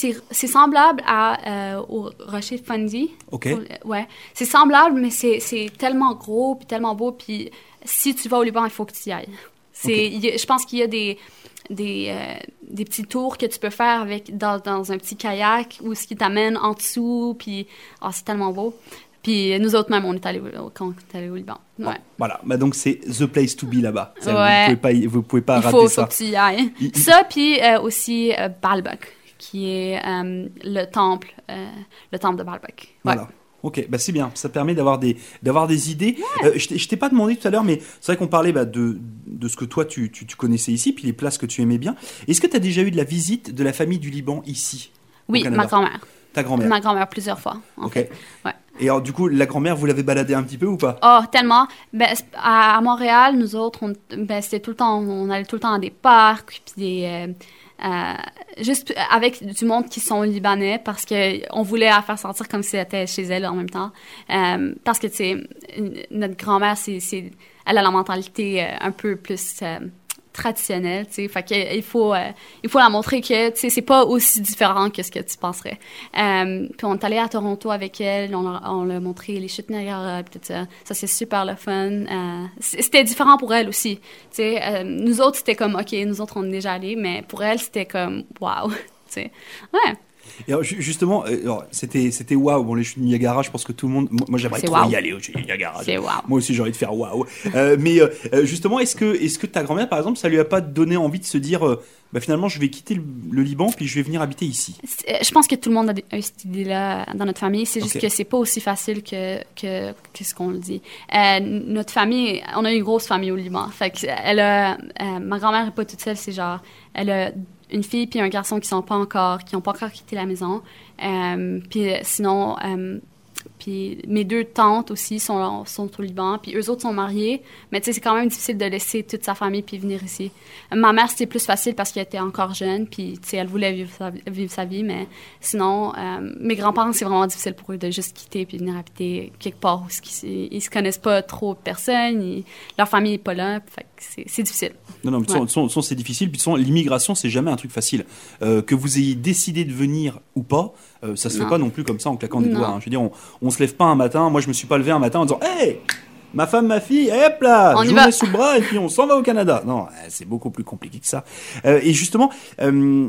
semblable à, euh, au rocher de Fundy. Ok. Ouais. C'est semblable, mais c'est tellement gros puis tellement beau. Puis si tu vas au Liban, il faut que tu y ailles. C'est, Ok. il y a- je pense qu'il y a des, des, euh, des petits tours que tu peux faire avec, dans, dans un petit kayak ou ce qui t'amène en dessous. Puis ah, c'est tellement beau. Puis nous autres même, on est allés au, quand on est allés au Liban. Ouais. Bon, voilà. Bah, donc c'est the place to be là-bas. Ouais. Vous pouvez pas, vous pouvez pas il rater faut, faut ça. que tu y ailles. Il- il- Ça, puis euh, aussi euh, Baalbek, qui est euh, le temple, euh, le temple de Baalbek. Ouais. Voilà. Ok, bah c'est bien. Ça permet d'avoir des, d'avoir des idées. Euh, je t'ai- pas demandé tout à l'heure, mais c'est vrai qu'on parlait bah, de, de ce que toi tu, tu, tu connaissais ici, puis les places que tu aimais bien. Est-ce que tu as déjà eu de la visite de la famille du Liban ici Oui, ma grand-mère. Ta grand-mère. Ma grand-mère plusieurs fois. En Ok. fait. Ouais. Et alors, du coup, la grand-mère, vous l'avez baladée un petit peu ou pas? Oh, tellement. Ben, à, à Montréal, nous autres, on, ben, c'était tout le temps, on allait tout le temps dans des parcs, puis des, euh, euh, juste avec du monde qui sont libanais, parce que on voulait la faire sentir comme si c'était chez elle en même temps. Euh, parce que, tu sais, notre grand-mère, c'est, elle a la mentalité un peu plus traditionnelle, tu sais. Fait que, il faut, euh, il faut la montrer que, tu sais, c'est pas aussi différent que ce que tu penserais. Euh, puis on est allé à Toronto avec elle, on, on l'a montré les chutes Niagara, tout ça. Ça, c'est super le fun. Euh, c'était différent pour elle aussi. Tu sais, nous autres, c'était comme, OK, nous autres, on est déjà allés, mais pour elle, c'était comme, wow. Tu sais. Ouais. Et alors, justement, euh, c'était c'était waouh. Bon, les chutes Niagara, je pense que tout le monde. Moi, j'aimerais trop waouh. y aller aux chutes Niagara. Moi aussi, j'ai envie de faire waouh. Euh, mais euh, justement, est-ce que, est que ta grand-mère, par exemple, ça lui a pas donné envie de se dire euh, bah, finalement, je vais quitter le, le Liban puis je vais venir habiter ici? Je pense que tout le monde a a cette idée-là dans notre famille. C'est juste Ok. que c'est pas aussi facile que, que, que ce qu'on le dit. Euh, notre famille, on a une grosse famille au Liban. Fait que elle a, ma grand-mère est pas toute seule. C'est genre, elle a une fille puis un garçon qui sont pas encore, qui ont pas encore quitté la maison. Euh, puis euh, sinon, euh, puis mes deux tantes aussi sont, sont au Liban, puis eux autres sont mariés. Mais tu sais, c'est quand même difficile de laisser toute sa famille puis venir ici. Ma mère, c'était plus facile parce qu'elle était encore jeune, puis tu sais, elle voulait vivre sa, vivre sa vie. Mais sinon, euh, mes grands-parents, c'est vraiment difficile pour eux de juste quitter puis venir habiter quelque part où ils, ils se connaissent pas trop de personnes, ils- leur famille est pas là. Fait c'est c'est difficile. Non, non, mais de toute façon- c'est difficile. Puis de toute façon, l'immigration, c'est jamais un truc facile. Euh, que vous ayez décidé de venir ou pas, euh, ça se fait pas non plus comme ça en claquant des Non. doigts. hein. Je veux dire, on, on se lève pas un matin. Moi, je me suis pas levé un matin en disant, hey, ma femme, ma fille, hop là, On y je vous va. mets sous le bras et puis on s'en va au Canada. Non, euh, c'est beaucoup plus compliqué que ça. Euh, et justement, euh,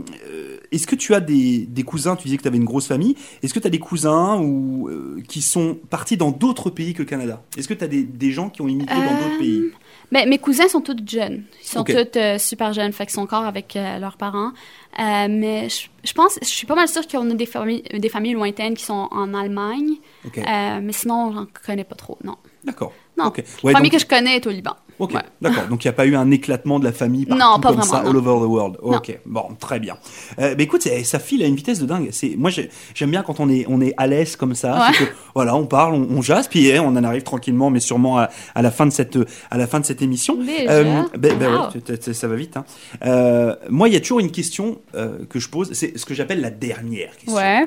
est-ce que tu as des, des cousins Tu disais que tu avais une grosse famille. Est-ce que tu as des cousins ou euh, qui sont partis dans d'autres pays que le Canada? Est-ce que tu as des, des gens qui ont immigré dans d'autres pays? Ben, mes cousins sont tous jeunes. Ils sont Ok. tous euh, super jeunes, fait qu'ils sont encore avec euh, leurs parents. Euh, mais je, je pense, je suis pas mal sûre qu'on a des familles, des familles lointaines qui sont en Allemagne. Mais sinon, j'en connais pas trop, non. D'accord. Non. Ok. La Ouais, famille donc- que je connais est au Liban. Ok, Ouais. d'accord. Donc il n'y a pas eu un éclatement de la famille partout Non, pas comme vraiment, ça, non. all over the world. Non. Ok, bon, très bien. Euh, bah écoute, ça file à une vitesse de dingue. C'est moi j'ai- j'aime bien quand on est on est à l'aise comme ça. Ouais. c'est que, voilà, on parle, on, on jase, puis eh, on en arrive tranquillement, mais sûrement à, à la fin de cette à la fin de cette émission. Déjà? ben, ben Wow. ouais, ça va vite. hein. Euh, moi, il y a toujours une question euh, que je pose. C'est ce que j'appelle la dernière question. Ouais.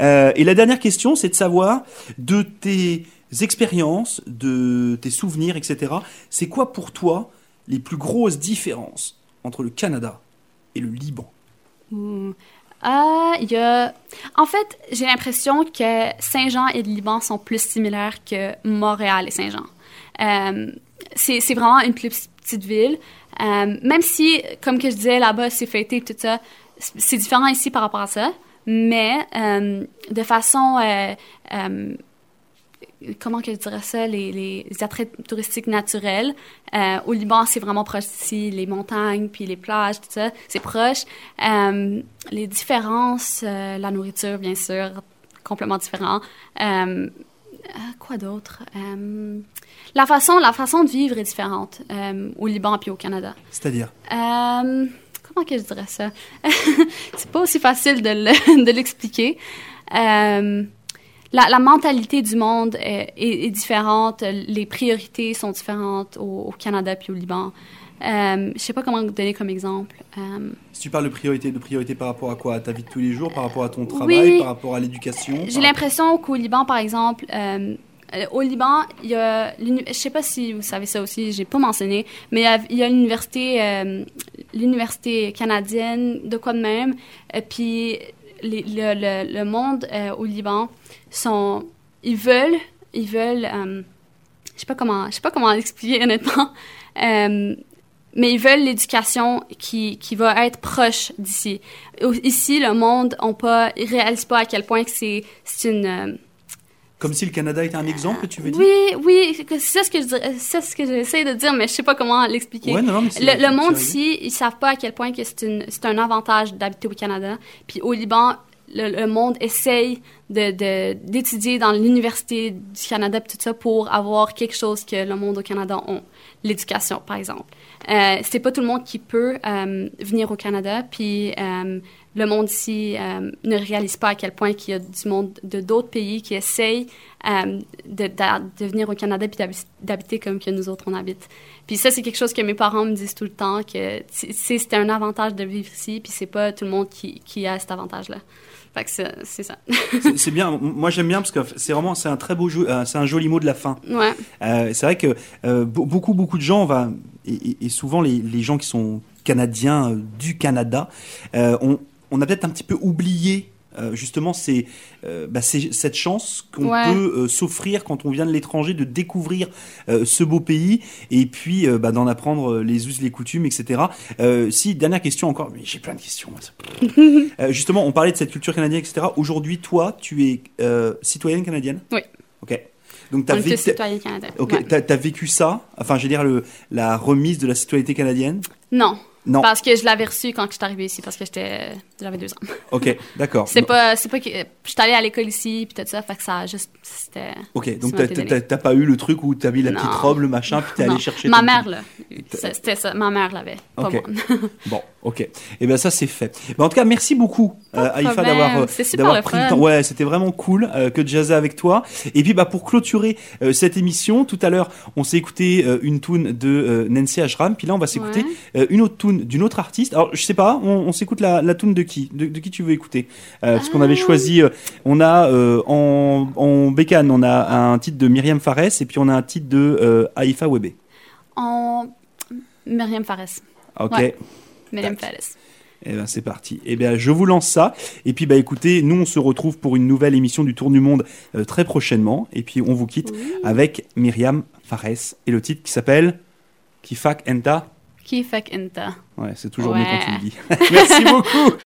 Euh, et la dernière question, c'est de savoir de tes expériences, de tes souvenirs, etc. C'est quoi pour toi les plus grosses différences entre le Canada et le Liban? Il y a... En fait, j'ai l'impression que Saint-Jean et le Liban sont plus similaires que Montréal et Saint-Jean. Euh, c'est vraiment une plus petite ville. Euh, même si, comme que je disais, là-bas, c'est fêté tout ça, c'est différent ici par rapport à ça. Mais euh, de façon... comment que je dirais ça, les, les attraits touristiques naturels. Euh, au Liban, c'est vraiment proche d'ici, les montagnes, puis les plages, tout ça, c'est proche. Euh, les différences, euh, la nourriture, bien sûr, complètement différent. Quoi d'autre? La, façon, la façon de vivre est différente au Liban puis au Canada. C'est-à-dire? Comment que je dirais ça? c'est pas aussi facile de le- de l'expliquer. La, la mentalité du monde est, est- est différente, les priorités sont différentes au, au Canada puis au Liban. Euh, je sais pas comment donner comme exemple. Euh, Si tu parles de priorité, de priorité par rapport à quoi? À ta vie de tous les jours, par rapport à ton travail, Oui. par rapport à l'éducation J'ai l'impression qu'au Liban, par exemple, euh, euh, au Liban, il y a, je sais pas si vous savez ça aussi, j'ai pas mentionné, mais il y a, l'université, euh, l'université canadienne, de quoi de même, puis le, monde euh, au Liban sont, ils veulent, ils veulent, euh, je sais pas comment, je sais pas comment l'expliquer honnêtement, euh, mais ils veulent l'éducation qui, qui va être proche d'ici. Ici, le monde, on pas, réalisent pas à quel point que c'est, c'est une, Comme si le Canada était un exemple, tu veux dire? Oui, oui, c'est ça ce que je dirais- c'est ce que j'essaie de dire, mais je sais pas comment l'expliquer. Ouais, non, non, mais c'est- le, monde ici, ils savent pas à quel point que c'est une- c'est un avantage d'habiter au Canada. Puis au Liban, le, le monde essaye de, d'étudier dans l'université du Canada tout ça pour avoir quelque chose que le monde au Canada ont. L'éducation, par exemple. Euh, c'est pas tout le monde qui peut euh, venir au Canada, puis euh, le monde ici euh, ne réalise pas à quel point il y a du monde de d'autres pays qui essayent euh, de, de, de, venir au Canada puis d'habiter comme que nous autres on habite. Puis ça c'est quelque chose que mes parents me disent tout le temps que c'est un avantage de vivre ici puis c'est pas tout le monde qui, qui a cet avantage là. Fait que c'est ça. c'est bien. Moi, j'aime bien parce que c'est vraiment c'est un très beau jeu, c'est un joli mot de la fin. Ouais. Euh, c'est vrai que euh, beaucoup beaucoup de gens va et, et souvent les, les, gens qui sont canadiens euh, du Canada, euh, on, a peut-être un petit peu oublié euh, justement c'est euh, bah, cette chance qu'on ouais. peut euh, s'offrir quand on vient de l'étranger de découvrir ce beau pays et puis bah, d'en apprendre les us les coutumes etc si dernière question encore mais j'ai plein de questions justement on parlait de cette culture canadienne etc aujourd'hui toi tu es citoyenne canadienne? Oui. Ok. Donc tu as, vécu... okay. ouais. as vécu ça? Enfin je veux dire le, la remise de la citoyenneté canadienne? Non non. Parce que je l'avais reçu quand je suis arrivée ici, parce que j'étais, j'avais deux ans. Ok, d'accord. c'est pas, c'est pas que, je suis allée à l'école ici, puis tout ça, fait que ça a juste, c'était. Ok, donc t'as pas eu le truc où t'as mis la non. petite robe, le machin, puis t'es allé chercher. Ma mère, là. C'était ça, ma mère l'avait, pas okay. moi. bon, ok. Et eh bien ça, c'est fait. Mais en tout cas, merci beaucoup, euh, Aïfa, d'avoir d'avoir pris le temps. Ouais, c'était vraiment cool euh, que de jazzer avec toi. Et puis, bah, pour clôturer euh, cette émission, tout à l'heure, on s'est écouté euh, une tune de euh, Nancy Ashram, puis là, on va s'écouter ouais. une autre tune d'une autre artiste. Alors, je sais pas, on, on s'écoute la, la tune de qui? De, de, qui tu veux écouter? Euh, Parce ah. qu'on avait choisi, euh, on a euh, en, en bécane, on a un titre de Myriam Fares et puis on a un titre de euh, Aïfa Webe. En Myriam Fares. Ok. Ouais. Myriam Fares. Eh ben c'est parti. Eh bien je vous lance ça. Et puis bah écoutez, nous on se retrouve pour une nouvelle émission du Tour du Monde euh, très prochainement. Et puis on vous quitte oui. avec Myriam Fares et le titre qui s'appelle Kifak Enta? Kifak Enta? Ouais, c'est toujours ouais. mieux quand tu le dis. Merci beaucoup.